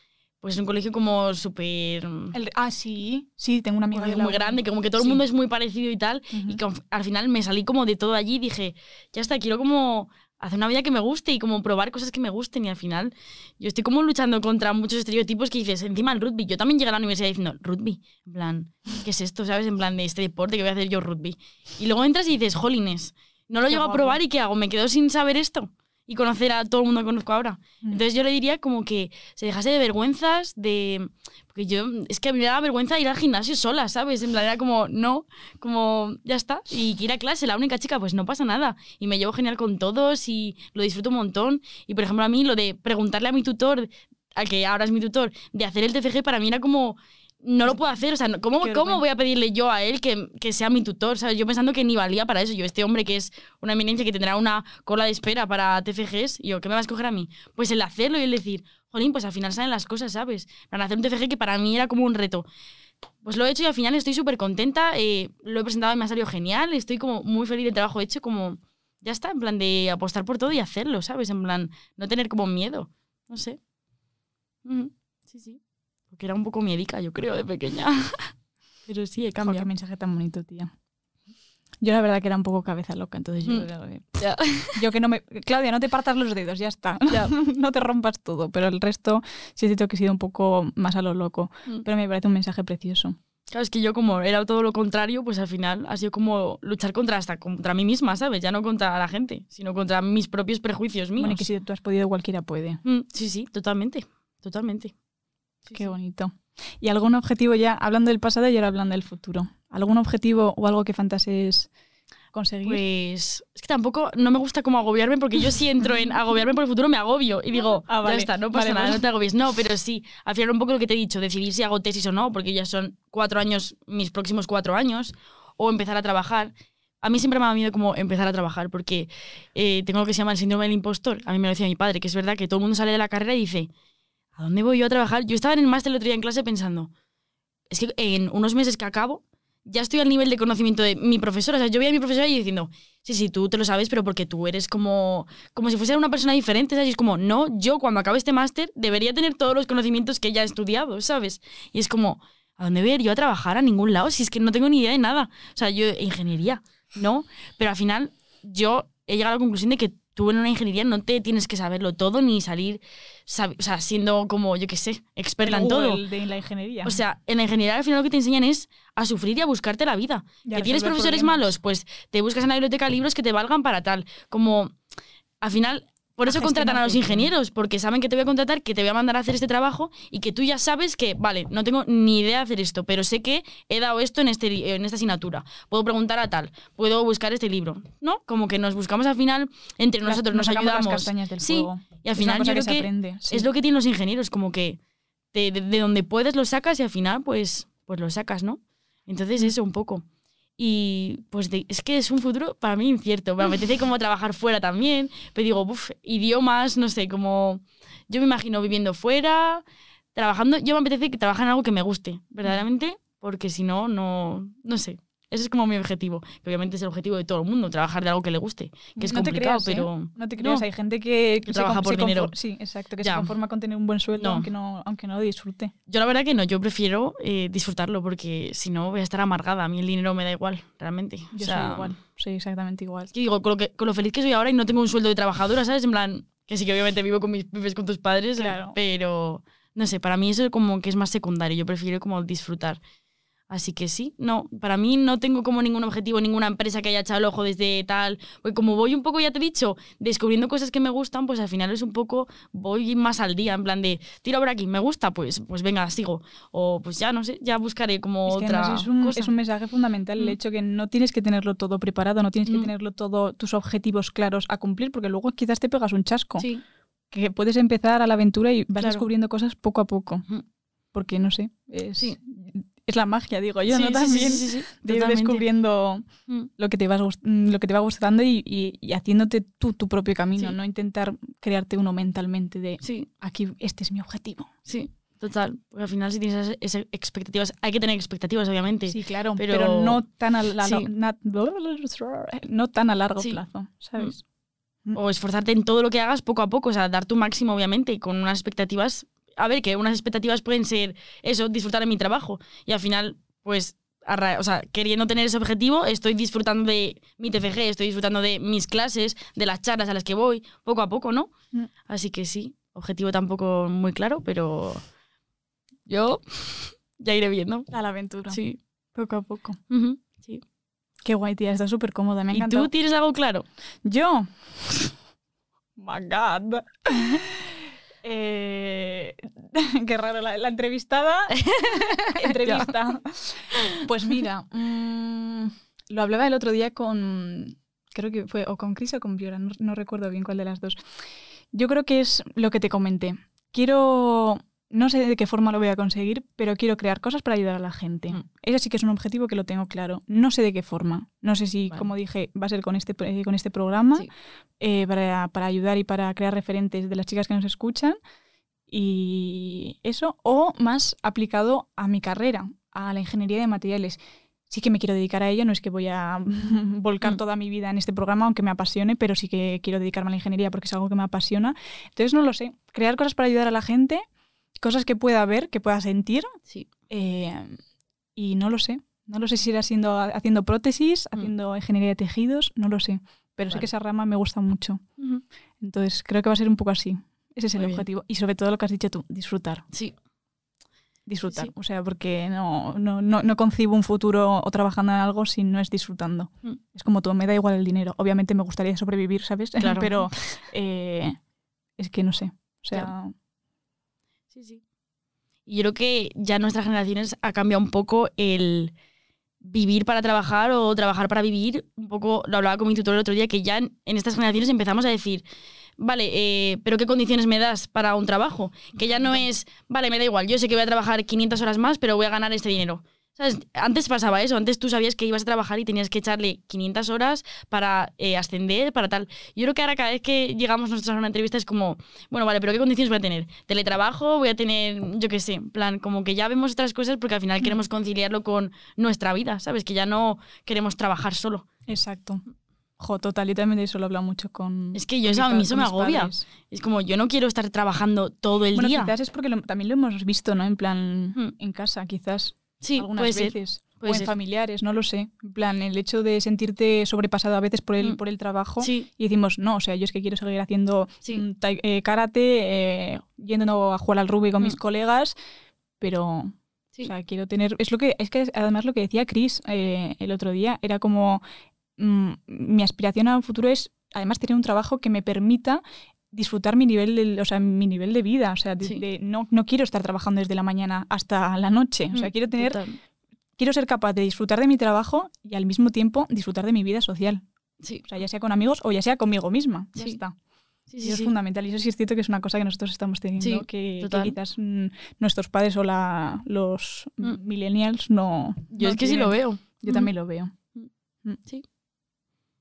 Pues es un colegio como súper... El- ah, sí, sí, tengo una amiga colegio de la muy grande, que como que todo el Sí. mundo es muy parecido y tal. Ujú. Y que al final me salí como de todo allí y dije, ya está, quiero como hacer una vida que me guste y como probar cosas que me gusten. Y al final yo estoy como luchando contra muchos estereotipos que dices, encima el rugby. Yo también llegué a la universidad diciendo, rugby, en plan, ¿qué es esto? ¿Sabes? En plan de este deporte que voy a hacer yo rugby. Y luego entras y dices, jolines, no lo Qué llego a guapo. probar y ¿qué hago? ¿Me quedo sin saber esto? Y conocer a todo el mundo que conozco ahora. Mm. Entonces yo le diría como que se dejase de vergüenzas, de... Porque yo, es que me daba vergüenza ir al gimnasio sola, ¿sabes? En plan, era como, no, como, ya está. Y que ir a clase, la única chica, pues no pasa nada. Y me llevo genial con todos y lo disfruto un montón. Y por ejemplo, a mí lo de preguntarle a mi tutor, al que ahora es mi tutor, de hacer el TFG para mí era como... No lo puedo hacer, o sea, ¿cómo, ¿cómo voy a pedirle yo a él que, que sea mi tutor? ¿sabes? Yo pensando que ni valía para eso. Yo, este hombre que es una eminencia que tendrá una cola de espera para TFGs, yo, ¿qué me va a escoger a mí? Pues el hacerlo y el decir, jolín, pues al final salen las cosas, ¿sabes? Para hacer un TFG que para mí era como un reto. Pues lo he hecho y al final estoy súper contenta. eh, lo he presentado y me ha salido genial. Estoy como muy feliz del trabajo hecho, como ya está, en plan de apostar por todo y hacerlo, ¿sabes? En plan, no tener como miedo. No sé. Sí, sí. Porque era un poco miedica, yo creo, de pequeña. Pero sí, he Jo, qué cambiado. mensaje tan bonito, tía. Yo la verdad que era un poco cabeza loca, entonces yo, Mm. era yo que no me... Claudia, no te partas los dedos, ya está. No te rompas todo, pero el resto sí siento que he sido un poco más a lo loco. Mm. Pero me parece un mensaje precioso. Claro, es que yo como era todo lo contrario, pues al final ha sido como luchar contra hasta contra mí misma, ¿sabes? Ya no contra la gente, sino contra mis propios prejuicios míos. Bueno, y que si tú has podido, cualquiera puede. Mm, sí, sí, totalmente. totalmente. Sí, Qué sí. bonito. ¿Y algún objetivo ya, hablando del pasado y ahora hablando del futuro? ¿Algún objetivo o algo que fantasees conseguir? Pues es que tampoco no me gusta como agobiarme porque yo si entro en agobiarme por el futuro me agobio y digo, Ah, vale. ya está, no pasa Vale, nada, no te agobies. No, pero sí, al final un poco lo que te he dicho, decidir si hago tesis o no, porque ya son cuatro años, mis próximos cuatro años, o empezar a trabajar. A mí siempre me ha dado miedo como empezar a trabajar porque eh, tengo lo que se llama el síndrome del impostor. A mí me lo decía mi padre, que es verdad que todo el mundo sale de la carrera y dice, ¿a dónde voy yo a trabajar? Yo estaba en el máster el otro día en clase pensando, es que en unos meses que acabo, ya estoy al nivel de conocimiento de mi profesora. O sea, yo veía a mi profesora y diciendo, sí, sí, tú te lo sabes, pero porque tú eres como, como si fuese una persona diferente, ¿sabes? Y es como, no, yo cuando acabe este máster debería tener todos los conocimientos que ya he estudiado, ¿sabes? Y es como, ¿a dónde voy a ir yo a trabajar? A ningún lado, si es que no tengo ni idea de nada. O sea, yo, ingeniería, ¿no? Pero al final, yo he llegado a la conclusión de que tú en una ingeniería no te tienes que saberlo todo ni salir, o sea, siendo como, yo qué sé, experta El en todo. De la ingeniería. O sea, en la ingeniería al final lo que te enseñan es a sufrir y a buscarte la vida. Que tienes profesores problemas. malos, pues te buscas en la biblioteca libros que te valgan para tal. Como, al final, por eso contratan a los ingenieros, porque saben que te voy a contratar, que te voy a mandar a hacer este trabajo y que tú ya sabes que, vale, no tengo ni idea de hacer esto, pero sé que he dado esto en, este, en esta asignatura. Puedo preguntar a tal, puedo buscar este libro, ¿no? Como que nos buscamos al final entre Las- nosotros, nos, las ayudamos. castañas del Sí, fuego. y al final yo que creo se que aprende. sí. es lo que tienen los ingenieros, como que de, de- de donde puedes lo sacas y al final pues, pues lo sacas, ¿no? Entonces eso un poco. Y pues de- es que es un futuro para mí incierto. Me apetece como trabajar fuera también, pero digo, uff, idiomas, no sé, como yo me imagino viviendo fuera, trabajando, yo me apetece que trabajar en algo que me guste, verdaderamente, porque si no, no, no sé. Ese es como mi objetivo, que obviamente es el objetivo de todo el mundo, trabajar de algo que le guste, que es no te complicado, creas, ¿eh? pero... No te creas, No. hay gente que, Que trabaja por dinero. Sí, exacto, que Ya. se conforma con tener un buen sueldo No. aunque, no, aunque no lo disfrute. Yo la verdad que no, yo prefiero eh, disfrutarlo porque si no voy a estar amargada. A mí el dinero me da igual, realmente. O Yo sea, soy igual, soy exactamente igual. Es que digo, con lo, que- con lo feliz que soy ahora y no tengo un sueldo de trabajadora, ¿sabes? En plan, que sí que obviamente vivo con mis vives con tus padres, Claro. pero no sé, para mí eso como que es más secundario. Yo prefiero como disfrutar. Así que sí, no, para mí no tengo como ningún objetivo, ninguna empresa que haya echado el ojo desde tal. Porque como voy un poco, ya te he dicho, descubriendo cosas que me gustan, pues al final es un poco, voy más al día, en plan de, tira por aquí, me gusta, pues, pues venga, sigo. O pues ya, no sé, ya buscaré como Es que otra es, un, cosa. es un mensaje fundamental el Mm. hecho que no tienes que tenerlo todo preparado, no tienes que Mm. tenerlo todo, tus objetivos claros a cumplir, porque luego quizás te pegas un chasco. Sí, Que puedes empezar a la aventura y vas Claro. descubriendo cosas poco a poco. Porque no sé, es, Sí. Es la magia, digo yo, Sí, ¿no? sí, También sí, sí, sí, de ir descubriendo Mm. lo que te, vas, mm, lo que te va gustando y, y- y haciéndote tú tu propio camino, no intentar crearte uno mentalmente de Sí, aquí, este es mi objetivo. sí, total. Porque al final si tienes esas, esas expectativas, hay que tener expectativas, obviamente. Sí, claro, pero- pero, no tan a, la- Sí. na- no tan a largo plazo, ¿sabes? O esforzarte en todo lo que hagas poco a poco, o sea, dar tu máximo, obviamente, y con unas expectativas. A ver, que unas expectativas pueden ser eso, disfrutar de mi trabajo. Y al final, pues, o sea, queriendo tener ese objetivo, estoy disfrutando de mi TFG, estoy disfrutando de mis clases, de las charlas a las que voy, poco a poco, ¿no? Mm. Así que sí, objetivo tampoco muy claro, pero yo ya iré viendo. A la aventura. Sí. Poco a poco. Sí. Qué guay, tía, está súper cómoda, me ha ¿Y tú tienes algo claro? Yo. My God. Eh, qué raro, la, la entrevistada. Entrevista. Pues mira, mm, lo hablaba el otro día con. Creo que fue o con Chris o con Viora, no, no recuerdo bien cuál de las dos. Yo creo que es lo que te comenté. Quiero. No sé de qué forma lo voy a conseguir, pero quiero crear cosas para ayudar a la gente. Mm. Eso sí que es un objetivo que lo tengo claro. No sé de qué forma. No sé si, Vale. como dije, va a ser con este, eh, con este programa Sí. eh, para, para ayudar y para crear referentes de las chicas que nos escuchan. Y eso, o más aplicado a mi carrera, a la ingeniería de materiales. Sí que me quiero dedicar a ello, no es que voy a volcar Mm. toda mi vida en este programa, aunque me apasione, pero sí que quiero dedicarme a la ingeniería porque es algo que me apasiona. Entonces, no lo sé, crear cosas para ayudar a la gente, cosas que pueda ver, que pueda sentir, Sí. eh, y no lo sé. No lo sé si irá siendo, haciendo prótesis, Mm. haciendo ingeniería de tejidos, no lo sé. Pero sé que esa rama me gusta mucho. Entonces creo que va a ser un poco así. Ese es el bien. objetivo. Y sobre todo lo que has dicho tú, disfrutar. Sí. Disfrutar. Sí. O sea, porque no, no, no, no concibo un futuro o trabajando en algo si no es disfrutando. Mm. Es como todo, me da igual el dinero. Obviamente me gustaría sobrevivir, ¿sabes? Claro. Pero eh, es que no sé. O sea, Claro. Sí, sí. Y yo creo que ya en nuestras generaciones ha cambiado un poco el vivir para trabajar o trabajar para vivir. Un poco, lo hablaba con mi tutor el otro día, que ya en, en estas generaciones empezamos a decir, vale, eh, pero ¿qué condiciones me das para un trabajo? Que ya no es, vale, me da igual, yo sé que voy a trabajar 500 horas más, pero voy a ganar este dinero. ¿Sabes? Antes pasaba eso, antes tú sabías que ibas a trabajar y tenías que echarle 500 horas para eh, ascender, para tal. Yo creo que ahora cada vez que llegamos nosotros a una entrevista es como, bueno, vale, pero ¿qué condiciones voy a tener? ¿Teletrabajo? ¿Voy a tener, yo qué sé, en plan, como que ya vemos otras cosas porque al final queremos conciliarlo con nuestra vida, ¿sabes? Que ya no queremos trabajar solo. Exacto. Jo, total, yo también de eso lo he hablado mucho con. Es que yo eso, a mí eso me agobia. padres. Es como, yo no quiero estar trabajando todo el Bueno, día. quizás es porque lo- también lo hemos visto, ¿no? En plan, Hmm. en casa, quizás. Sí, algunas puede ser. veces. puede o en ser. familiares, no lo sé. En plan, el hecho de sentirte sobrepasado a veces por el, Mm. por el trabajo. Sí, Y decimos, no, o sea, yo es que quiero seguir haciendo Sí. mm, eh, karate, eh, yendo a jugar al rugby con mis Mm. colegas, pero sí. o sea, quiero tener. Es lo que, es que además lo que decía Chris eh, el otro día, era como mm, mi aspiración a un futuro es además tener un trabajo que me permita disfrutar mi nivel de, o sea, mi nivel de vida. O sea, de- Sí. de- no, no quiero estar trabajando desde la mañana hasta la noche. O sea, Mm, quiero tener, total. quiero ser capaz de disfrutar de mi trabajo y al mismo tiempo disfrutar de mi vida social. Sí, O sea, ya sea con amigos o ya sea conmigo misma. Ya Sí. está. sí, sí. eso es sí. fundamental. Y eso sí es cierto que es una cosa que nosotros estamos teniendo, Sí, que, que quizás mm, nuestros padres o la, los Mm. millennials no. Yo no es que sí lo veo. Yo también lo veo.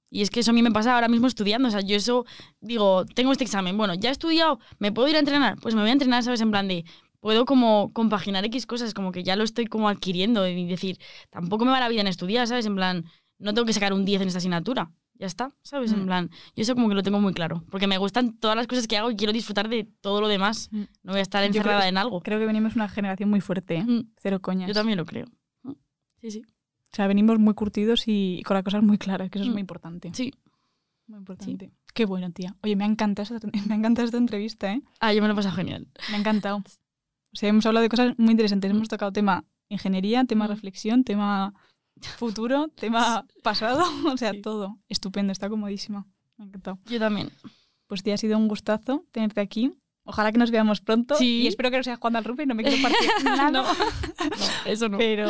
Y es que eso a mí me pasa ahora mismo estudiando. O sea, yo eso digo, tengo este examen. Bueno, ya he estudiado, ¿me puedo ir a entrenar? Pues me voy a entrenar, ¿sabes? En plan de, puedo como compaginar X cosas, como que ya lo estoy como adquiriendo y decir, tampoco me va la vida en estudiar, ¿sabes? En plan, no tengo que sacar un 10 en esta asignatura. Ya está, ¿sabes? En Mm. plan, yo eso como que lo tengo muy claro. Porque me gustan todas las cosas que hago y quiero disfrutar de todo lo demás. Mm. No voy a estar encerrada que- en algo. Creo que venimos de una generación muy fuerte, ¿eh? Mm, cero coñas. Yo también lo creo. Sí, sí. O sea, venimos muy curtidos y con las cosas muy claras, que eso es Mm. muy importante. Sí. Muy importante. Qué bueno, tía. Oye, me ha encantado esta, me ha encantado esta entrevista, ¿eh? Ah, yo me lo he pasado genial. Me ha encantado. O sea, hemos hablado de cosas muy interesantes. Mm. Hemos tocado tema ingeniería, tema Mm. reflexión, tema futuro, tema pasado, o sea, Sí. todo. Estupendo, está comodísima. Me ha encantado. Yo también. Pues tía, ha sido un gustazo tenerte aquí. Ojalá que nos veamos pronto. Sí. Y espero que no sea jugando al rugby, no me quiero partir nada. No. Eso no. Pero,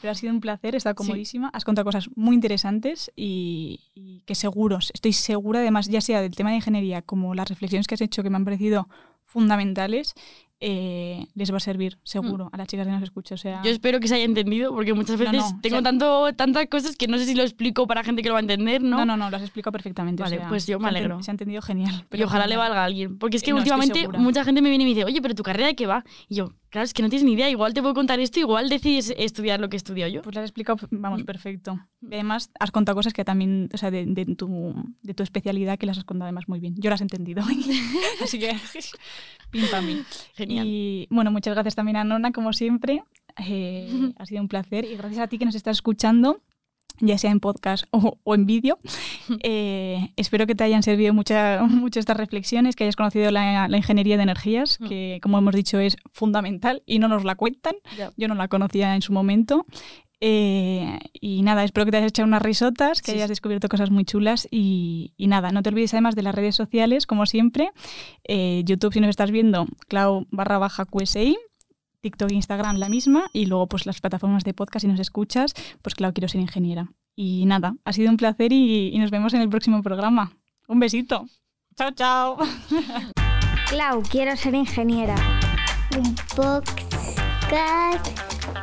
pero ha sido un placer, está comodísima. Has contado cosas muy interesantes y, y que seguros, estoy segura, además, ya sea del tema de ingeniería como las reflexiones que has hecho que me han parecido fundamentales, eh, les va a servir, seguro, a las chicas que nos escuchan. O sea, Mm. Yo espero que se haya entendido, porque muchas veces no, tengo o sea- tanto, tantas cosas que no sé si lo explico para gente que lo va a entender, ¿no? no, no, no, lo has explicado perfectamente. o Vale, sea, pues yo me alegro. Se ha entendido genial. y ojalá le valga a alguien. Porque es que estoy últimamente mucha gente me viene y me dice, oye, pero tu carrera de qué va? Y yo, claro, es que no tienes ni idea, igual te puedo contar esto, igual decides estudiar lo que he estudiado yo. Pues lo has explicado, vamos, Mm. perfecto. Y además has contado cosas que también, o sea, de, de tu, de tu especialidad que las has contado además muy bien. Yo las he entendido. Así que, pim para mí. Genial. Y bueno, muchas gracias también a Nona, como siempre. Eh, ha sido un placer. Y gracias a ti que nos estás escuchando, ya sea en podcast o, o en vídeo. Eh, espero que te hayan servido mucha- mucho estas reflexiones, que hayas conocido la, la ingeniería de energías, Mm. que como hemos dicho es fundamental y no nos la cuentan. Ya. Yo no la conocía en su momento. Eh, y nada, espero que te hayas echado unas risotas, que Sí, hayas descubierto cosas muy chulas. Y, y nada, no te olvides además de las redes sociales, como siempre. Eh, YouTube, si nos estás viendo, clau barra baja QSI. TikTok e Instagram la misma. Y luego, pues las plataformas de podcast, si nos escuchas, pues claro, quiero ser ingeniera. Y nada, ha sido un placer y, y nos vemos en el próximo programa. Un besito. Chao, chao. Clau, quiero ser ingeniera. Un podcast.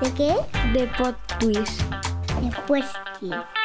¿De qué? De Pod Twist. Después, ¿qué?